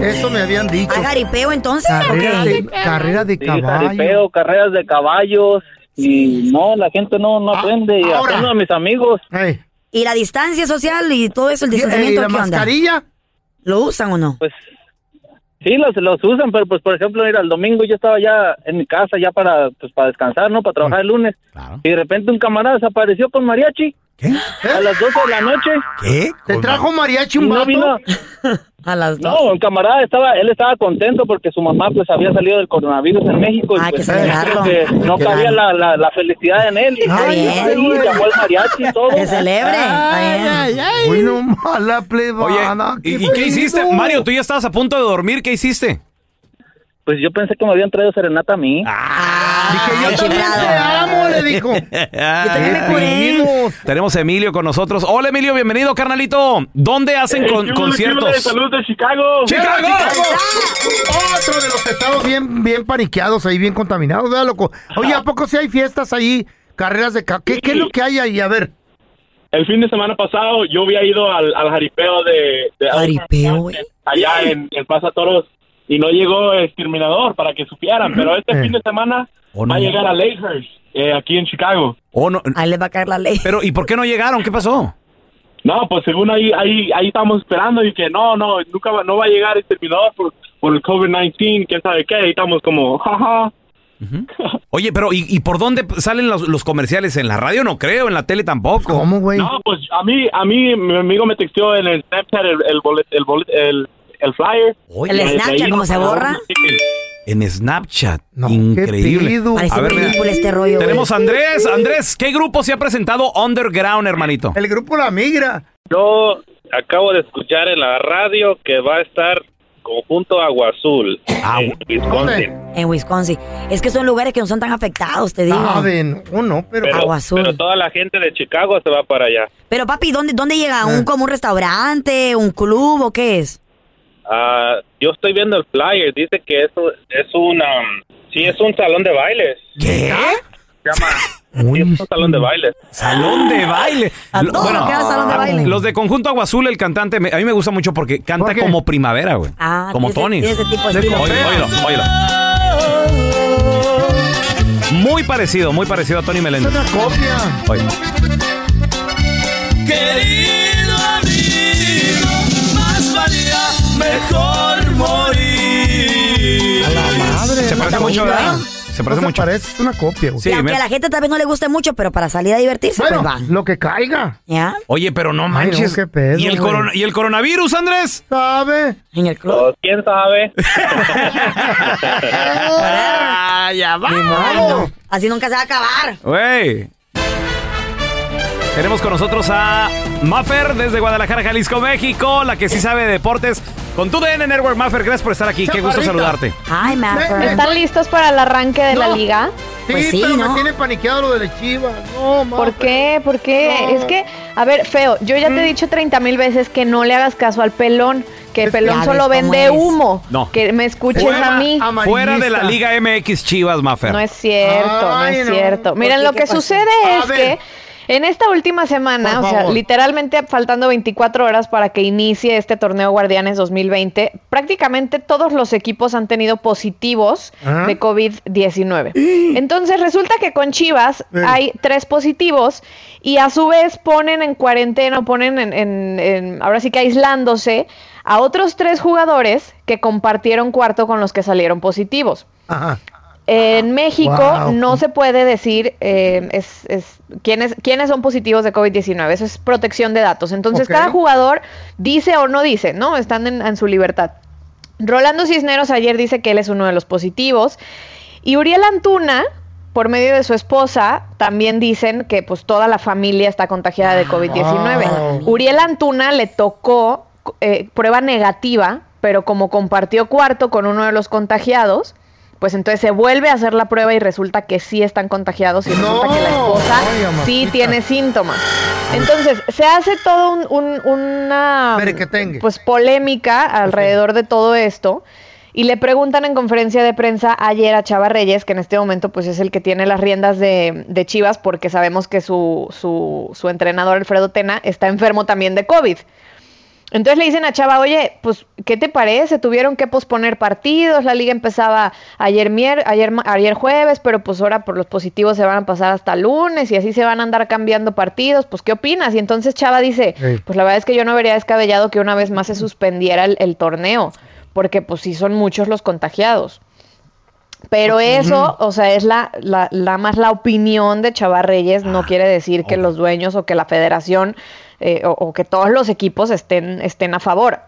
eso, me habían dicho. ¿Hay jaripeo entonces? o Carrera qué? de, carrera de Sí, caballo. jaripeo, carreras de caballos y no, la gente no, no aprende y Ah, ahora. aprendo a mis amigos. ¿Y la distancia social y todo eso, el ¿Y- y distanciamiento, la qué onda? mascarilla? ¿Lo usan o no? Pues sí, los, los usan, pero pues por ejemplo, mira, el domingo yo estaba ya en mi casa ya para, pues, para descansar, ¿no? Para trabajar el lunes. Y de repente un camarada desapareció con mariachi. A las 12 de la noche. ¿Qué? ¿Te trajo mariachi Y un no vato? vino. A las No, el camarada estaba, él estaba contento porque su mamá pues había salido del coronavirus en México y Hay pues que celebrarlo. creo que no cabía claro. la, la, la felicidad en él y, y- bien. y llamó al mariachi y todo. Que celebre. Está bien. Uy, no mala Oye, plebana. ¿y, y qué hiciste? Mario, tú ya estabas a punto de dormir. ¿Qué hiciste? Pues yo pensé que me habían traído serenata a mí. Dije, yo también te amo, le dijo. Tenemos a Emilio con nosotros. Hola, Emilio, bienvenido, carnalito. ¿Dónde hacen con- conciertos? Saludos de Chicago. ¡Chicago! Otro de los estados bien, bien paniqueados ahí, bien contaminados, ¿verdad, loco? Oye, ¿a poco sí hay fiestas ahí? Carreras de... ca- ¿Qué, qué es lo que hay ahí? A ver. El fin de semana pasado yo había ido al, al jaripeo de, de Jaripeo, allá en, en Plaza Toros y no llegó el exterminador para que supieran, pero este Eh. fin de semana Oh, no. va a llegar a Lakehurst, eh, aquí en Chicago. Oh, no. Ahí les va a caer la ley. Pero, ¿y por qué no llegaron? ¿Qué pasó? No, pues según ahí, ahí, ahí estamos esperando y que no, no, nunca va, no va a llegar el exterminador por, por el COVID-19, quién sabe qué, ahí estamos como, jaja. Oye, pero ¿y, y por dónde salen los, los comerciales? ¿En la radio no creo? ¿En la tele tampoco? ¿Cómo, güey? No, pues a mí, a mí, mi amigo me texteó en el Snapchat el, el, bolet- el, bolet- el, el flyer. El Eh, de Snapchat, ahí ¿cómo se borra? En Snapchat. Increíble. pedo? Parece A ver, película este rollo, güey. Tenemos a Andrés. Andrés, ¿qué grupo se ha presentado underground, hermanito? El grupo La Migra. Yo acabo de escuchar en la radio que va a estar conjunto Agua Azul en Wisconsin. En Wisconsin. Es que son lugares que no son tan afectados, te digo. Saben, o no, pero... Pero, Agua Azul. pero toda la gente de Chicago se va para allá. Pero papi, ¿dónde, dónde llega? Ah. ¿Un como un restaurante, un club o qué es? Ah, yo estoy viendo el flyer, dice que eso es una, sí es un salón de bailes. ¿Qué? Se llama, sí, es un salón de bailes. Salón de baile. A haga salón de baile. Los de Conjunto Agua Azul, el cantante, me- a mí me gusta mucho porque canta como primavera, güey. Ah, como Tony. ese- tipo de estilo. Óyelo, óyelo. Muy parecido, muy parecido a Tony Es Meléndez. una copia. Oye. Querido mejor morir. A la madre. Se parece mucho. ¿verdad? Se parece no mucho. parece, es una copia. güey. Sí, y aunque me- a la gente tal vez no le guste mucho, pero para salir a divertirse, Bueno, pues van. lo que caiga. ¿Ya? Oye, pero no Ay, no, manches. qué pedo, ¿Y, el güey. corona- ¿Y el coronavirus, Andrés? ¿Sabe? En el club. Pues, ¿Quién sabe? Ah, ya va. Así nunca se va a acabar. Güey. Tenemos con nosotros a Maffer desde Guadalajara, Jalisco, México, la que sí sabe de deportes. Con tu DN Network, Maffer, gracias por estar aquí. Qué gusto saludarte. Ay, Maffer. ¿Están listos para el arranque de la liga? Sí, Pues sí, pero ¿no? me tiene paniqueado lo de chivas. No, ¿Por Mafer. qué? ¿Por qué? No. Es que, a ver, feo, yo ya te he dicho 30 mil veces que no le hagas caso al pelón, que el pelón Ya solo vende es. humo. No. Que me escuches Fuera- a mí. amarillista. Fuera de la Liga MX Chivas, Maffer. No es cierto, no es no. cierto. ¿Por Miren, qué? lo ¿Qué que pasó? sucede A es ver. que en esta última semana, o sea, literalmente faltando 24 horas para que inicie este torneo Guardianes 2020, prácticamente todos los equipos han tenido positivos Ajá. de COVID-19. Entonces resulta que con Chivas Eh. hay tres positivos y a su vez ponen en cuarentena, ponen en, en- en- ahora sí que aislándose a otros tres jugadores que compartieron cuarto con los que salieron positivos. Ajá. En México Wow. no se puede decir eh, es, es- quiénes, quiénes son positivos de COVID-19. Eso es protección de datos. Entonces, cada jugador dice o no dice, ¿no? Están en, en su libertad. Rolando Cisneros ayer dice que él es uno de los positivos. Y Uriel Antuna, por medio de su esposa, también dicen que pues toda la familia está contagiada de COVID-19. Wow. Uriel Antuna le tocó eh, prueba negativa, pero como compartió cuarto con uno de los contagiados, pues entonces se vuelve a hacer la prueba y resulta que sí están contagiados y resulta No. que la esposa Ay, sí tiene síntomas. Entonces, se hace todo un- un- una pues polémica alrededor de todo esto. Y le preguntan en conferencia de prensa ayer a Chava Reyes, que en este momento pues es el que tiene las riendas de, de Chivas, porque sabemos que su, su, su entrenador Alfredo Tena está enfermo también de COVID. Entonces le dicen a Chava, oye, pues, ¿qué te parece? Tuvieron que posponer partidos, la liga empezaba ayer, mier ayer, ayer jueves, pero pues ahora por los positivos se van a pasar hasta lunes y así se van a andar cambiando partidos, pues, ¿qué opinas? Y entonces Chava dice, pues la verdad es que yo no vería descabellado que una vez más se suspendiera el, el torneo, porque pues sí son muchos los contagiados. Pero eso, o sea, es la, la, la más la opinión de Chava Reyes, no quiere decir que los dueños o que la federación eh, o, o que todos los equipos estén, estén a favor.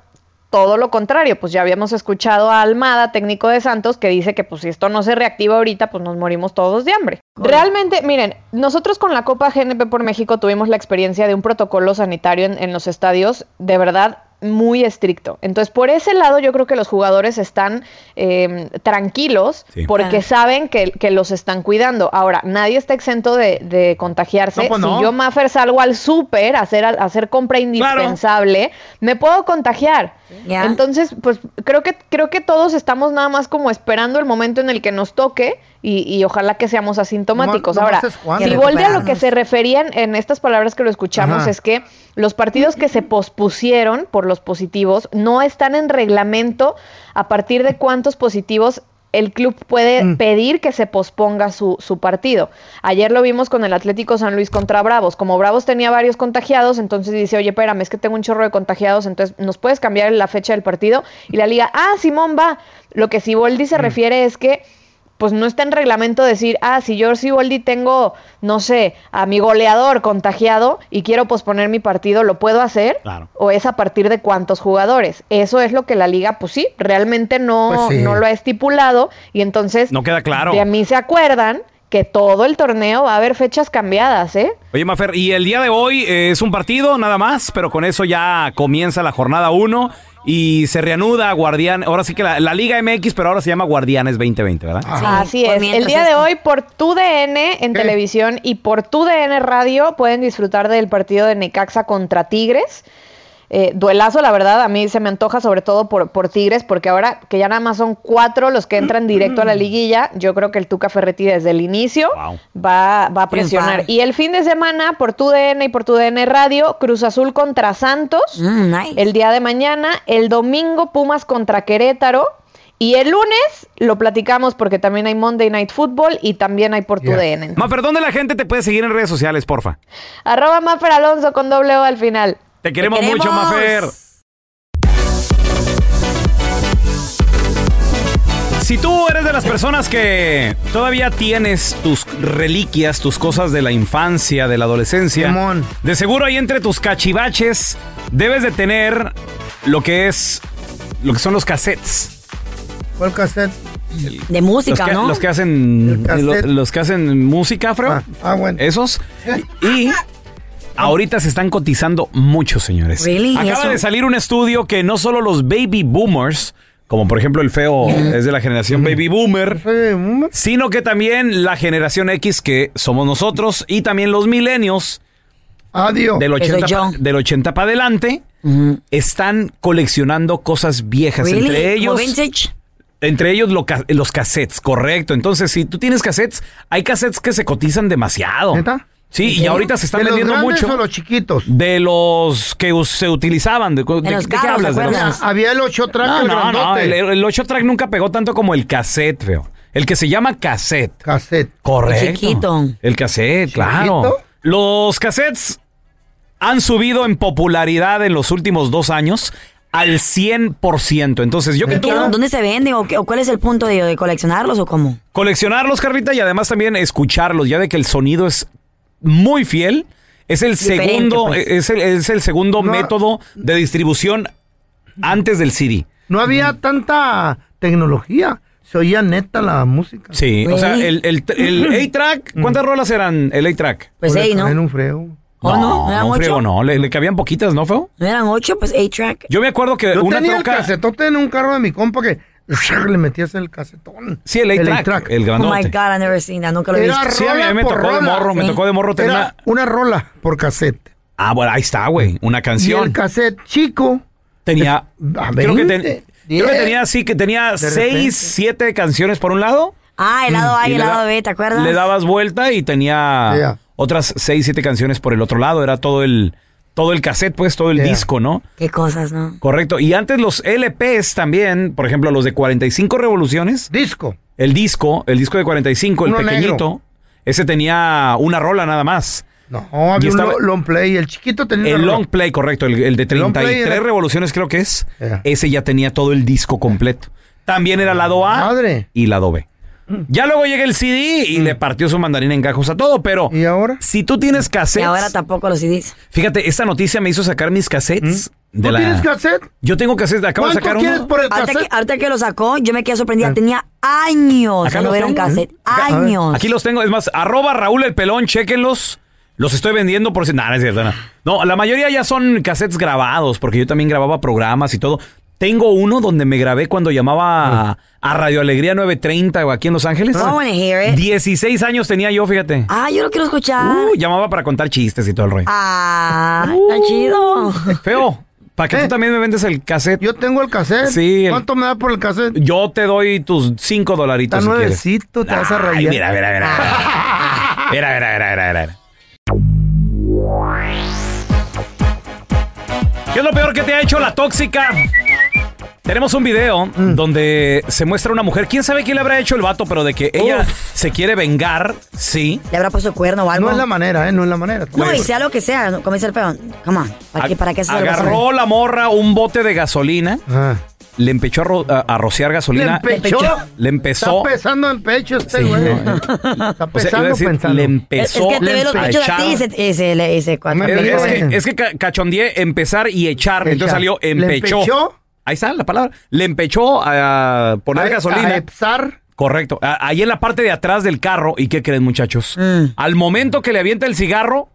Todo lo contrario, pues ya habíamos escuchado a Almada, técnico de Santos, que dice que pues si esto no se reactiva ahorita, pues nos morimos todos de hambre. Realmente, miren, nosotros con la Copa GNP por México tuvimos la experiencia de un protocolo sanitario en, en los estadios, de verdad muy estricto. Entonces, por ese lado, yo creo que los jugadores están eh, tranquilos Sí. porque Ah. saben que, que los están cuidando. Ahora, nadie está exento de, de contagiarse. No, pues si no. yo, Maffer, salgo al súper a hacer, a hacer compra indispensable, me puedo contagiar. Entonces, pues creo que, creo que todos estamos nada más como esperando el momento en el que nos toque y, y ojalá que seamos asintomáticos. Ahora, si Que volví a lo que se referían en estas palabras que lo escuchamos Ajá. es que los partidos que se pospusieron por los positivos no están en reglamento a partir de cuántos positivos el club puede Mm. pedir que se posponga su, su partido. Ayer lo vimos con el Atlético San Luis contra Bravos. Como Bravos tenía varios contagiados, entonces dice, oye, espérame, es que tengo un chorro de contagiados, entonces nos puedes cambiar la fecha del partido. Y la liga, ah, Simón va. Lo que Siboldi Mm. se refiere es que pues no está en reglamento decir, ah, si yo Siboldi tengo, no sé, a mi goleador contagiado y quiero posponer mi partido, ¿lo puedo hacer? Claro. ¿O es a partir de cuántos jugadores? Eso es lo que la liga, pues sí, realmente no, Pues sí. no lo ha estipulado y entonces No queda claro. de a mí se acuerdan que todo el torneo va a haber fechas cambiadas, ¿eh? Oye, Mafer, y el día de hoy eh, es un partido nada más, pero con eso ya comienza la jornada 1 y se reanuda Guardián. Ahora sí que la, la Liga MX, pero ahora se llama Guardianes 2020, ¿verdad? Sí, Así es. El día de hoy por TUDN en ¿Qué? televisión y por TUDN Radio pueden disfrutar del partido de Necaxa contra Tigres. Eh, duelazo, la verdad, a mí se me antoja sobre todo por, por Tigres, porque ahora que ya nada más son cuatro los que entran directo a la liguilla, yo creo que el Tuca Ferretti desde el inicio Wow. va, va a presionar. Y el fin de semana por TUDN y por TUDN Radio, Cruz Azul contra Santos. Mm, nice. El día de mañana, el domingo Pumas contra Querétaro. Y el lunes lo platicamos porque también hay Monday Night Football y también hay por tu Yes. DN. Mafer, ¿dónde la gente te puede seguir en redes sociales, porfa? Arroba Mafer Alonso con doble O al final. Te queremos, queremos. mucho, Mafer. Si tú eres de las personas que todavía tienes tus reliquias, tus cosas de la infancia, de la adolescencia, de seguro ahí entre tus cachivaches debes de tener lo que es lo que son los cassettes. ¿Cuál cassette? De música, los que, ¿no? Los que hacen los que hacen música, Afro. Ah, bueno. Esos. Y ahorita se están cotizando muchos, señores. Really? Acaba ¿Eso? de salir un estudio que no solo los baby boomers, como por ejemplo el feo es de la generación baby boomer, sino que también la generación X que somos nosotros y también los milenios Adiós. del Que soy 80 yo. pa- del 80 para adelante están coleccionando cosas viejas Really? entre ¿Como ellos entre ellos lo los cassettes, correcto. Entonces, si tú tienes cassettes, hay cassettes que se cotizan demasiado. Sí, y ahorita se están ¿De los vendiendo grandes mucho. o los chiquitos? De los que se utilizaban. ¿De, de- los de qué hablas? ¿te ¿De los-? Había el 8 track, No, el no. El, el 8 track nunca pegó tanto como el cassette, feo. El que se llama cassette. Cassette. Correcto. El chiquito. El cassette, claro. Los cassettes han subido en popularidad en los últimos dos años al 100%. Entonces, yo que ¿Y tú... ¿Dónde se venden o, qué- o cuál es el punto de, de coleccionarlos o cómo? coleccionarlos, Carlita, y además también escucharlos, ya de que el sonido es muy fiel. Es el Diferente, segundo, pues. es el, es el segundo método de distribución antes del CD. No había tanta tecnología. Se oía neta la música. Sí, o sea, el, el, el A-Track, ¿cuántas rolas eran el A-Track? Pues ahí, ¿no? En un frego. ¿O no? ¿No eran un ocho? friego no, le, le cabían poquitas, ¿no, feo? ¿No eran ocho? Pues A-Track. Yo me acuerdo que Yo una tenía el troca... casetote en un carro de mi compa que le metías el casetón. Sí, el A-Track, el, Oh grandote. my God, I never seen that. Nunca lo he Era visto. Sí, a mí me por tocó de rola. morro, me Sí. tocó de morro tener Era una rola por cassette. Ah, bueno, ahí está, güey, una Y canción. el cassette chico. Tenía... a creo, que 20, ten- creo que 10. tenía, sí, que tenía De seis, repente. siete canciones por un lado. Ah, el lado A Mm, Y y el lado B, ¿te acuerdas? Le dabas vuelta y tenía Yeah. otras seis, siete canciones por el otro lado. Era todo el, todo el cassette, pues, todo el Yeah. disco, ¿no? Qué cosas, ¿no? Correcto. Y antes los LPs también, por ejemplo, los de 45 revoluciones. Disco. El disco, el disco de 45, el Uno pequeñito, negro. ese tenía una rola nada más. No, había un long play. El chiquito tenía El long play, correcto, el, el de long play 33 era- revoluciones creo que es. Yeah. Ese ya tenía todo el disco completo. También era lado A Madre. y lado B. Ya luego llega el CD y le partió su mandarina en gajos a todo, pero ¿Y ahora? si tú tienes Y cassettes, ahora tampoco los CDs. fíjate, esta noticia me hizo sacar mis cassettes de ¿No la... tienes cassette? Yo tengo cassettes, acabo de ¿Cuánto sacar quieres uno. por el Ahorita que, cassette? ahorita que lo sacó, yo me quedé sorprendida. Tenía años Acá de no ver un tengo. cassette. Años. Aquí los tengo, es más, arroba Raúl el Pelón, chéquenlos. Los estoy vendiendo por si... Nah, no es cierto, no. No, la mayoría ya son cassettes grabados, porque yo también grababa programas y todo. Tengo uno donde me grabé cuando llamaba a, a Radio Alegría 930 o aquí en Los Ángeles. I wanna hear it. 16 años tenía yo, fíjate. Ah, yo lo quiero escuchar. Uh, llamaba para contar chistes y todo el rollo. Ah, está chido. Feo, para que tú también me vendes el cassette. Yo tengo el cassette. Sí, el- ¿Cuánto me da por el cassette? Yo te doy tus 5 dolaritos Está si quieres. nuevecito, te vas a Ay, rayar. mira, mira, mira. Mira, mira, mira, mira, mira. ¿Qué es lo peor que te ha hecho la tóxica? Tenemos un video Mm. donde se muestra una mujer. ¿Quién sabe quién le habrá hecho el vato? Pero de que ella se quiere vengar, sí. Le habrá puesto cuerno o algo. No es la manera, ¿eh? No es la manera. No, y sea lo que sea, como dice el feo. Come on. ¿Para qué, para qué se Agarró la morra un bote de gasolina, Ah. le empezó a, ro- a- rociar ¿Le gasolina. empechó? Le empezó. Está pesando en pecho este Sí, güey. no, Está O sea, iba a pesando decir, pensando. le Es, es empezó que te ve los a pechos a echar- ti y se, y se, le- y se cuatro. Me Es, es que, es que ca- cachondeé empezar y echar. Entonces Echar. salió ¿Le empechó. Ahí está la palabra. Le empechó a poner A- gasolina. A epsar. Correcto. A- Ahí en la parte de atrás del carro. ¿Y qué creen, muchachos? Mm. Al momento que le avienta el cigarro,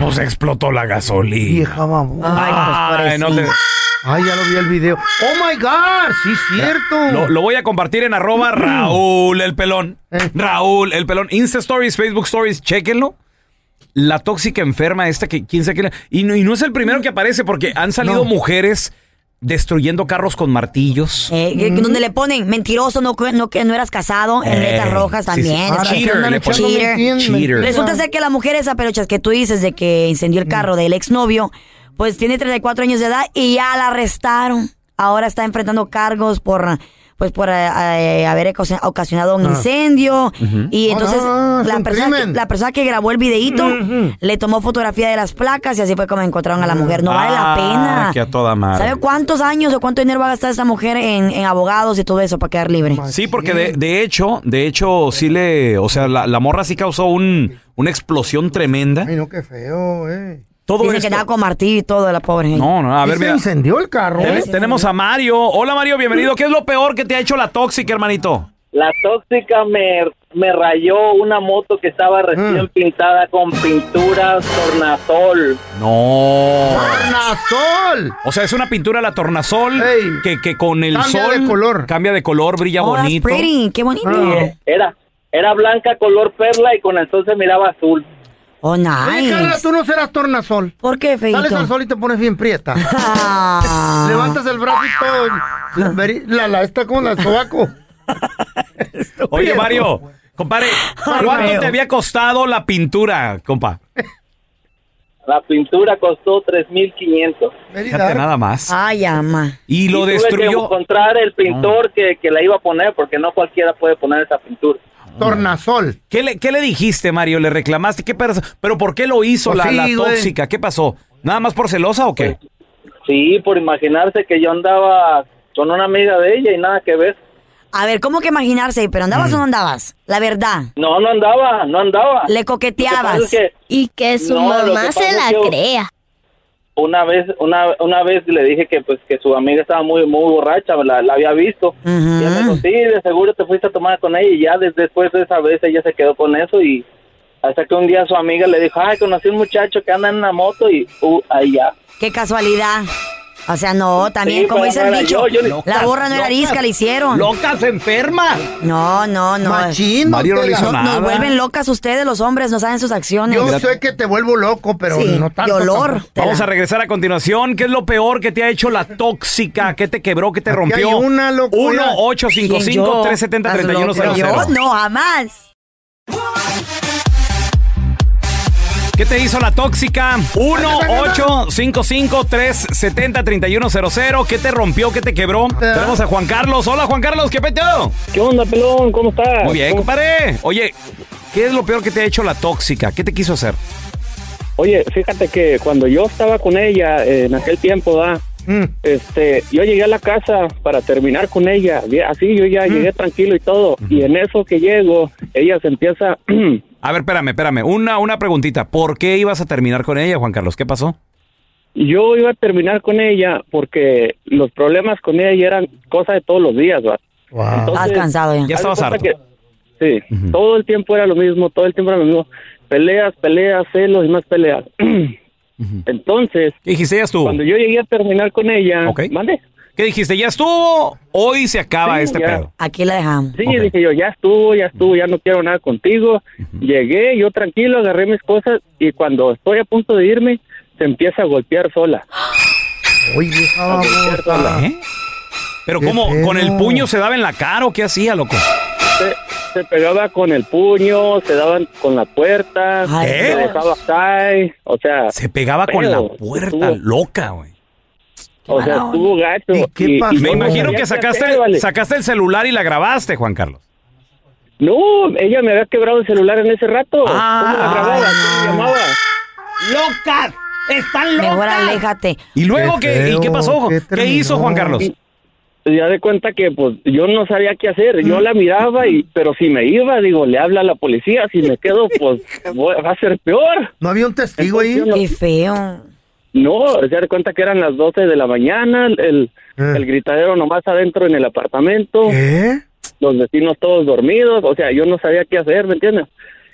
pues explotó la gasolina. Vieja. Ay, pues Ay, no te-. Ay, ya lo vi el video. Oh my God, sí, cierto. Lo, lo voy a compartir en arroba Raúl el pelón. Eh. Raúl el pelón. Insta Stories, Facebook Stories, chéquenlo. La tóxica enferma esta que quién sabe le- Y no, y no es el primero que aparece porque han salido No. mujeres destruyendo carros con martillos. Eh, que- Donde le ponen mentiroso, no, no, que no eras casado, en Eh, letras rojas sí, sí. también. Ahora, Cheater, le Cheater. mentiras, Cheater. Resulta ser que la mujer esa pelochas que tú dices de que incendió el carro del exnovio, pues tiene 34 años de edad y ya la arrestaron. Ahora está enfrentando cargos por, pues por eh, eh, haber ocasi- ocasionado un incendio. Y Oh, entonces no, la, persona que, la persona que grabó el videíto le tomó fotografía de las placas y así fue como encontraron a la mujer. No vale la Ah, pena. que a toda madre. ¿Sabe cuántos años o cuánto dinero va a gastar esta mujer en, en abogados y todo eso para quedar libre? Sí, porque de, de hecho, de hecho, sí le, o sea, la, la morra sí causó un, una explosión tremenda. Ay, no, qué feo, eh. Todo Dice esto- que con martillo y todo de la pobre gente. No, no, a ver, ¿Y se mira. incendió el carro? Ten- tenemos a Mario. Hola Mario, bienvenido. ¿Qué es lo peor que te ha hecho la tóxica, hermanito? La tóxica me, me rayó una moto que estaba recién pintada con pinturas tornasol. No. ¡Tornasol! O sea, es una pintura la tornasol que, que con el Cambia sol de color. cambia de color, brilla Oh, that's bonito. pretty. Qué bonito. Sí, Era, era blanca color perla y con el sol se miraba azul. Oh, Oye, nice. Carla, tú no serás tornasol. ¿Por qué, feito? Sales al sol y te pones bien prieta. Levantas el brazo y todo. La, la, la está como la sobaco. Oye, Mario, compadre, ¿cuánto te había costado la pintura, compa? La pintura costó 3.500. Fíjate nada más. Ay, ama. Y lo tuve que destruyó. encontrar el pintor que, que la iba a poner porque no cualquiera puede poner esa pintura. Tornasol. ¿Qué le, qué le dijiste, Mario? ¿Le reclamaste? ¿Qué ¿Pero por qué lo hizo Pues la, sí, la güey. tóxica? ¿Qué pasó? ¿Nada más por celosa o qué? Sí, por imaginarse que yo andaba con una amiga de ella y nada que ver. A ver, ¿cómo que imaginarse? ¿Pero andabas Mm. o no andabas? La verdad. No, no andaba, no andaba. Le coqueteabas. que pasa es que- Y que su No, lo que mamá se la crea. Una vez, una, una vez le dije que pues que su amiga estaba muy muy borracha, la, la había visto. Y ella me dijo, sí, de seguro te fuiste a tomar con ella. Y ya desde después de esa vez ella se quedó con eso y hasta que un día su amiga le dijo, ay, conocí un muchacho que anda en una moto y uh, ahí ya. Qué casualidad. O sea, no, también, Sí, como dice no el dicho, yo, yo ni- la borra no era arisca, la hicieron. Locas enfermas. No, no, no. Machín, Mario no hizo No- nada. Nos vuelven locas ustedes, los hombres, no saben sus acciones. Yo sé que te vuelvo loco, pero Sí, no tanto. y olor. tampoco. Vamos a regresar a continuación. ¿Qué es lo peor que te ha hecho la tóxica? ¿Qué te quebró? ¿Qué te rompió? hay una, loco, ya. 1-855-370-3100. Yo no, jamás. ¿Qué te hizo la tóxica? 1-855-370-3100. ¿Qué te rompió? ¿Qué te quebró? Tenemos a Juan Carlos. Hola, Juan Carlos, ¿qué peteo? ¿Qué onda, pelón? ¿Cómo estás? Muy bien, compadre. Oye, ¿qué es lo peor que te ha hecho la tóxica? ¿Qué te quiso hacer? Oye, fíjate que cuando yo estaba con ella eh, en aquel tiempo, ¿da? Mm. este, yo llegué a la casa para terminar con ella, así yo ya llegué tranquilo y todo, y en eso que llego, ella se empieza, A ver, espérame, espérame. Una, una preguntita. ¿Por qué ibas a terminar con ella, Juan Carlos? ¿Qué pasó? yo iba a terminar con ella porque los problemas con ella eran cosas de todos los días, ¿va? Estás cansado ya. Ya estabas harto. que- sí, todo el tiempo era lo mismo, todo el tiempo era lo mismo, peleas, peleas, celos y más peleas. Entonces, ¿Qué dijiste? Ya estuvo. cuando yo llegué a terminar con ella, Ok. ¿mande? ¿Qué dijiste? Ya estuvo. Hoy se acaba Sí, este ya. pedo. Aquí la dejamos. Sí, dije yo, ya estuvo, ya estuvo, ya no quiero nada contigo. Llegué, yo tranquilo, agarré mis cosas y cuando estoy a punto de irme, se empieza a golpear sola. Oye. ¿Eh? Pero ¿Qué ¿cómo? ¿Con el puño se daba en la cara o qué hacía, loco? Se, se pegaba con el puño, se daban con la puerta, se ¿Eh? dejaba caer, o sea... Se pegaba con la puerta, estuvo- loca, güey. O sea, estuvo gacho. ¿Y qué pasó? Me No, imagino que sacaste, hacer, vale. sacaste el celular y la grabaste, Juan Carlos. No, ella me había quebrado el celular en ese rato. Ah, ¿Cómo la grababa? ay, ¿Cómo no. la llamaba? ¡Locas! ¡Están locas! Mejor aléjate. ¿Y luego Qué qué, ¿y qué feo, pasó? qué ¿Qué, hizo Juan. Carlos? Y ya de cuenta que pues yo no sabía qué hacer, yo la miraba y pero si me iba, digo, le habla a la policía, si me quedo pues voy- va a ser peor. ¿No había un testigo ahí? Entonces, Qué feo. No, se da cuenta que eran las 12 de la mañana, el, Eh. el gritadero nomás adentro en el apartamento, ¿Qué? los vecinos todos dormidos, o sea, yo no sabía qué hacer, ¿me entiendes?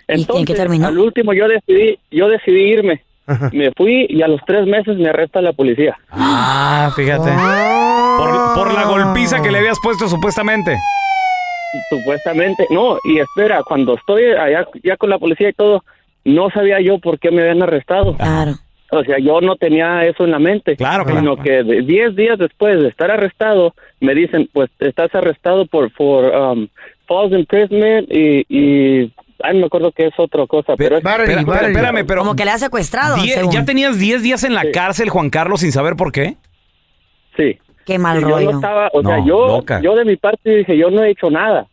en Entonces, qué terminó? al último yo decidí, yo decidí irme. Ajá. Me fui y a los tres meses me arresta la policía. Ah, fíjate. Por, por la golpiza que le habías puesto supuestamente. Supuestamente, no, y espera, cuando estoy allá ya con la policía y todo, no sabía yo por qué me habían arrestado. Claro. O sea, yo no tenía eso en la mente. Claro, claro. Sino que de- 10 días después de estar arrestado, me dicen, pues estás arrestado por, por um, false imprisonment y, y ay, me acuerdo qué es otra cosa, pero es- Espera, battery. espérame, pero Como que le ha secuestrado. die- según. ¿ya tenías 10 días en la Sí. cárcel, Juan Carlos, sin saber por qué? sí. Qué mal yo rollo. no estaba, o sea, No, yo, loca. yo de mi parte dije, yo no he hecho nada.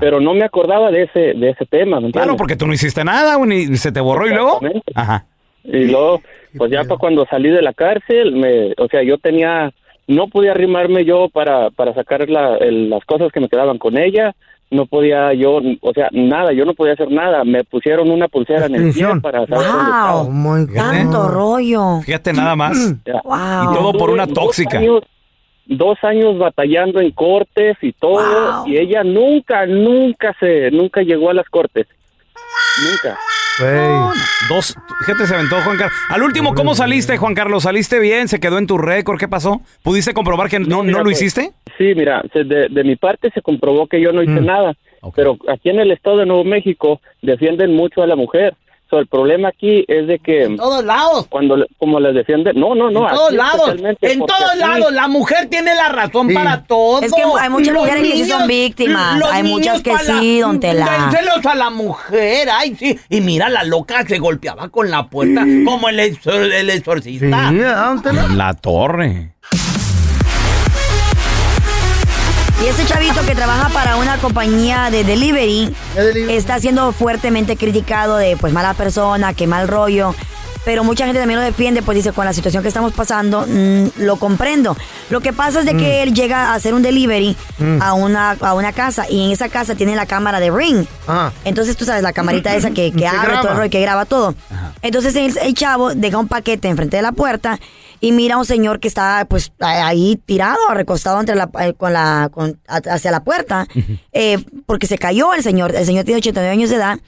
Pero no me acordaba de ese, de ese tema, ¿me Claro, entiendes? porque tú no hiciste nada, güey, ni se te borró y luego. Ajá. Y luego, pues ya para cuando salí de la cárcel, me, o sea, yo tenía, no podía arrimarme yo para, para sacar la- el- las cosas que me quedaban con ella, no podía yo, o sea, nada, yo no podía hacer nada. Me pusieron una pulsera en el pie para saber dónde estaba. Wow, tanto rollo. Fíjate nada más. Ya. Wow. Y todo por una Dos tóxica. años- Dos años batallando en cortes y todo, y ella nunca, nunca se, nunca llegó a las cortes. Nunca. Dos, fíjate, se aventó Juan Carlos. Al último, ¿cómo saliste, Juan Carlos? ¿Saliste bien? ¿Se quedó en tu récord? ¿Qué pasó? ¿Pudiste comprobar que no, Mira, no lo pues, hiciste? Sí, mira, se- de, de mi parte se comprobó que yo no hice nada, pero aquí en el estado de Nuevo México defienden mucho a la mujer. So, el problema aquí es de que en todos lados, cuando le- como les defienden, no, no, no, en todos lados, en todos aquí- lados, la mujer tiene la razón para todo. Es que hay muchas Los mujeres que sí son víctimas, hay muchas que sí, don Tela. Dénselos a la mujer, ay, sí. Y mira, la loca se golpeaba con la puerta como el, exor- el exorcista. En la torre. Y este chavito que trabaja para una compañía de delivery está siendo fuertemente criticado de pues mala persona, que mal rollo. Pero mucha gente también lo defiende, pues dice, con la situación que estamos pasando, mm, lo comprendo. Lo que pasa es de que él llega a hacer un delivery Mm. a, una, a una casa y en esa casa tiene la cámara de Ring. Ah. Entonces tú sabes, la camarita esa que, que abre graba. todo el rollo, que graba todo. Entonces el, el chavo deja un paquete enfrente de la puerta y mira a un señor que está pues ahí tirado, recostado entre la, eh, con la, con- hacia la puerta, eh, porque se cayó el señor. El señor tiene 89 años de edad.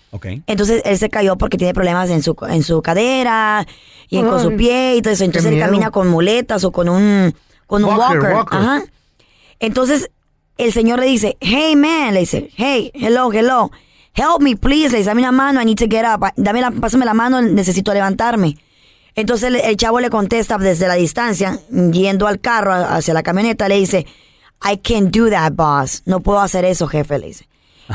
Entonces él se cayó porque tiene problemas en su, en su cadera y en- con su pie y todo eso. Entonces él miedo. camina con muletas o con un, con un Walker, walker. walker. Ajá. Entonces el señor le dice, hey man, le dice, hey, hello, hello, help me please, le dice, dame una mano, I need to get up, dame la, pásame la mano, necesito levantarme. Entonces el, el chavo le contesta desde la distancia, yendo al carro hacia la camioneta, le dice, I can't do that, boss, no puedo hacer eso, jefe, le dice.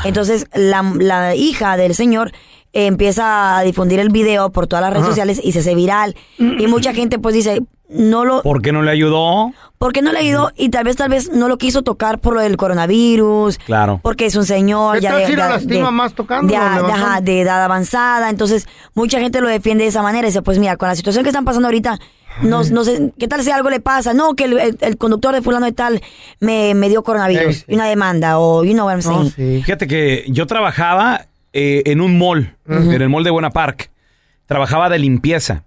Entonces la, la hija del señor eh, empieza a difundir el video por todas las redes Ajá. sociales y se hace viral. Y mucha gente pues dice, no lo, ¿Por qué no le ayudó? porque no le ayudó y tal vez tal vez no lo quiso tocar por lo del coronavirus. Claro. Porque es un señor ¿Qué ya de, si lo de- lastima de- más tocando de- ajá, de edad avanzada. Entonces, mucha gente lo defiende de esa manera. Y dice, pues mira, con la situación que están pasando ahorita, no, no sé, ¿qué tal si algo le pasa? No, que el, el- el conductor de fulano de tal me, me dio coronavirus. Sí, sí. Y una demanda, o you know what I'm saying. Fíjate que yo trabajaba eh, en un mall, en el mall de Buena Park. Trabajaba de limpieza.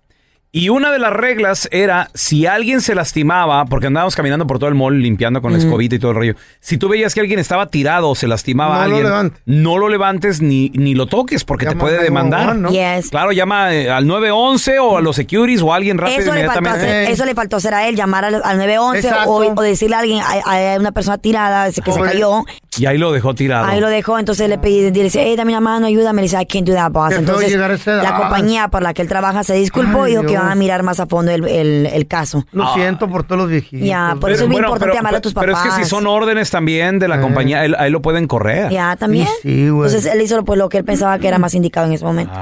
Y una de las reglas era, si alguien se lastimaba, porque andábamos caminando por todo el mall limpiando con la escobita y todo el rollo, si tú veías que alguien estaba tirado o se lastimaba No a alguien, no lo levantes ni, ni lo toques porque te puede demandar. 911, ¿no? Yes. Claro, llama eh, al 911 o a los securities o a alguien rápido Eso le, faltó inmediatamente. hacer, eso le faltó hacer a él, llamar al, al 911 Exacto. o, o decirle a alguien, hay, hay una persona tirada que se cayó. Y ahí lo dejó tirado. Ahí lo dejó, entonces le pedí, le dice, hey, dame una mano, ayúdame. Le dice, I can't do that, boss. Entonces, la compañía por la que él trabaja se disculpó Ay, y dijo que van a mirar más a fondo el, el- el caso. Lo siento por todos los viejitos. Ya, por eso es bien importante llamarle a tus Pero es que si papás. son órdenes también de la compañía, él- ahí lo pueden correr. Ya, también. Entonces, él hizo pues, lo que él pensaba que era más indicado en ese momento.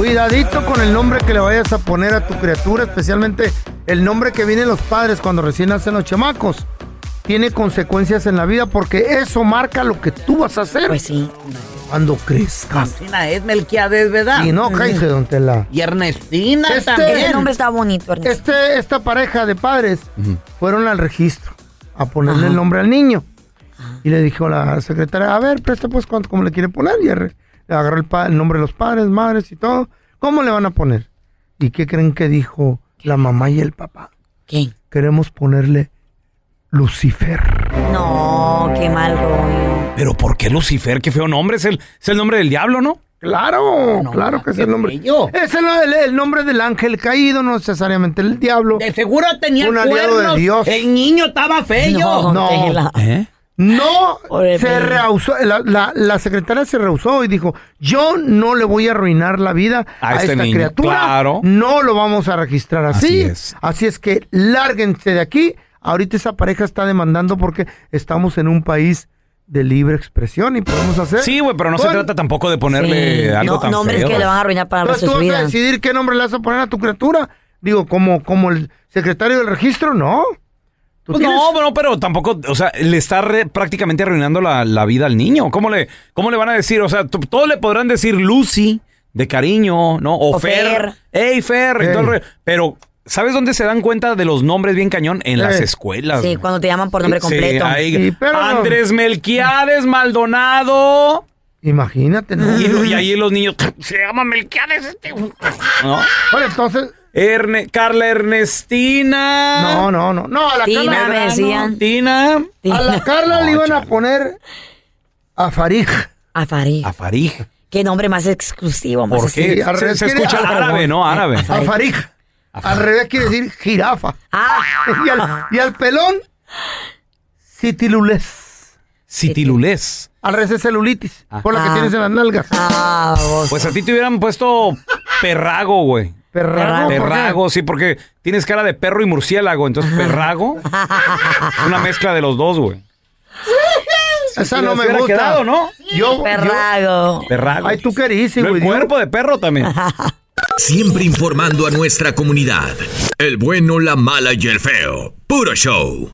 Cuidadito con el nombre que le vayas a poner a tu criatura, especialmente el nombre que vienen los padres cuando recién nacen los chamacos. Tiene consecuencias en la vida porque eso marca lo que tú vas a hacer. Pues sí. Cuando crezcas. Ernestina es Melquiades, ¿verdad? Y no, cállese, don Tela. Y Ernestina Este- también. Ese nombre está bonito, Este, esta pareja de padres fueron al registro a ponerle el nombre al niño. Y le dijo la secretaria, a ver, presta pues cuánto, cómo le quiere poner. Y agarró el, pa- el nombre de los padres, madres y todo. ¿Cómo le van a poner? ¿Y qué creen que dijo la mamá y el papá? ¿Quién? Queremos ponerle Lucifer. No, qué mal rollo. Pero ¿por qué Lucifer? Qué feo nombre. Es el, es el nombre del diablo, ¿no? Claro, claro que es el nombre. Es el, el- el nombre del ángel caído, no necesariamente el diablo. De seguro tenía Un aliado cuernos. de Dios. El niño estaba feo. No, ¿Eh? No, se rehusó, la, la, la secretaria se rehusó y dijo, yo no le voy a arruinar la vida A a, este esta niño, criatura, claro. no lo vamos a registrar así. Así es. Así es que lárguense de aquí. Ahorita esa pareja está demandando porque estamos en un país de libre expresión y podemos hacer. Sí, güey, pero no se trata tampoco de ponerle Sí. algo No- tan nombres feo. que le van a arruinar para Entonces tú vas a decidir qué nombre le vas a poner a tu criatura. Digo, como, como el secretario del registro, no. Pues no, no, pero tampoco, o sea, le está re- prácticamente arruinando la, la vida al niño. ¿Cómo le, ¿Cómo le van a decir? O sea, todos le podrán decir Lucy, de cariño, ¿no? O, O Fer. Fer. Ey, Fer. y todo el re- pero, ¿sabes dónde se dan cuenta de los nombres bien cañón? En las escuelas. Sí, cuando te llaman por nombre Sí, completo. ahí- Sí, pero. Andrés Melquiades Maldonado. Imagínate, ¿no? Y, y ahí los niños. Se llama Melquiades este. ¿No? Bueno, entonces. Erne- Carla Ernestina. No, no, no. No, a la Tina, Carla. me decían. Tina. A la Carla le iban a poner a Farij. A Farid. A Farij. Qué nombre más exclusivo. más ¿Por qué? Se, revés se quiere- escucha árabe, ¿no? Árabe. A A Farij. Farij. Al revés quiere decir jirafa. Ah. Y al, y al pelón, citilulés. Citilulés. Al revés es celulitis. Por la que Ah. tienes en las nalgas. Ah, vos. Pues a ti te hubieran puesto perrago, güey. Perrago. Perrago, sí, porque tienes cara de perro y murciélago. Entonces, perrago es una mezcla de los dos, güey. Esa no me hubiera gusta. quedado, ¿no? Yo, Perrago. Perrago. Ay, tú qué eres, El güey. cuerpo de perro también. Siempre informando a nuestra comunidad. El bueno, la mala y el feo. Puro show.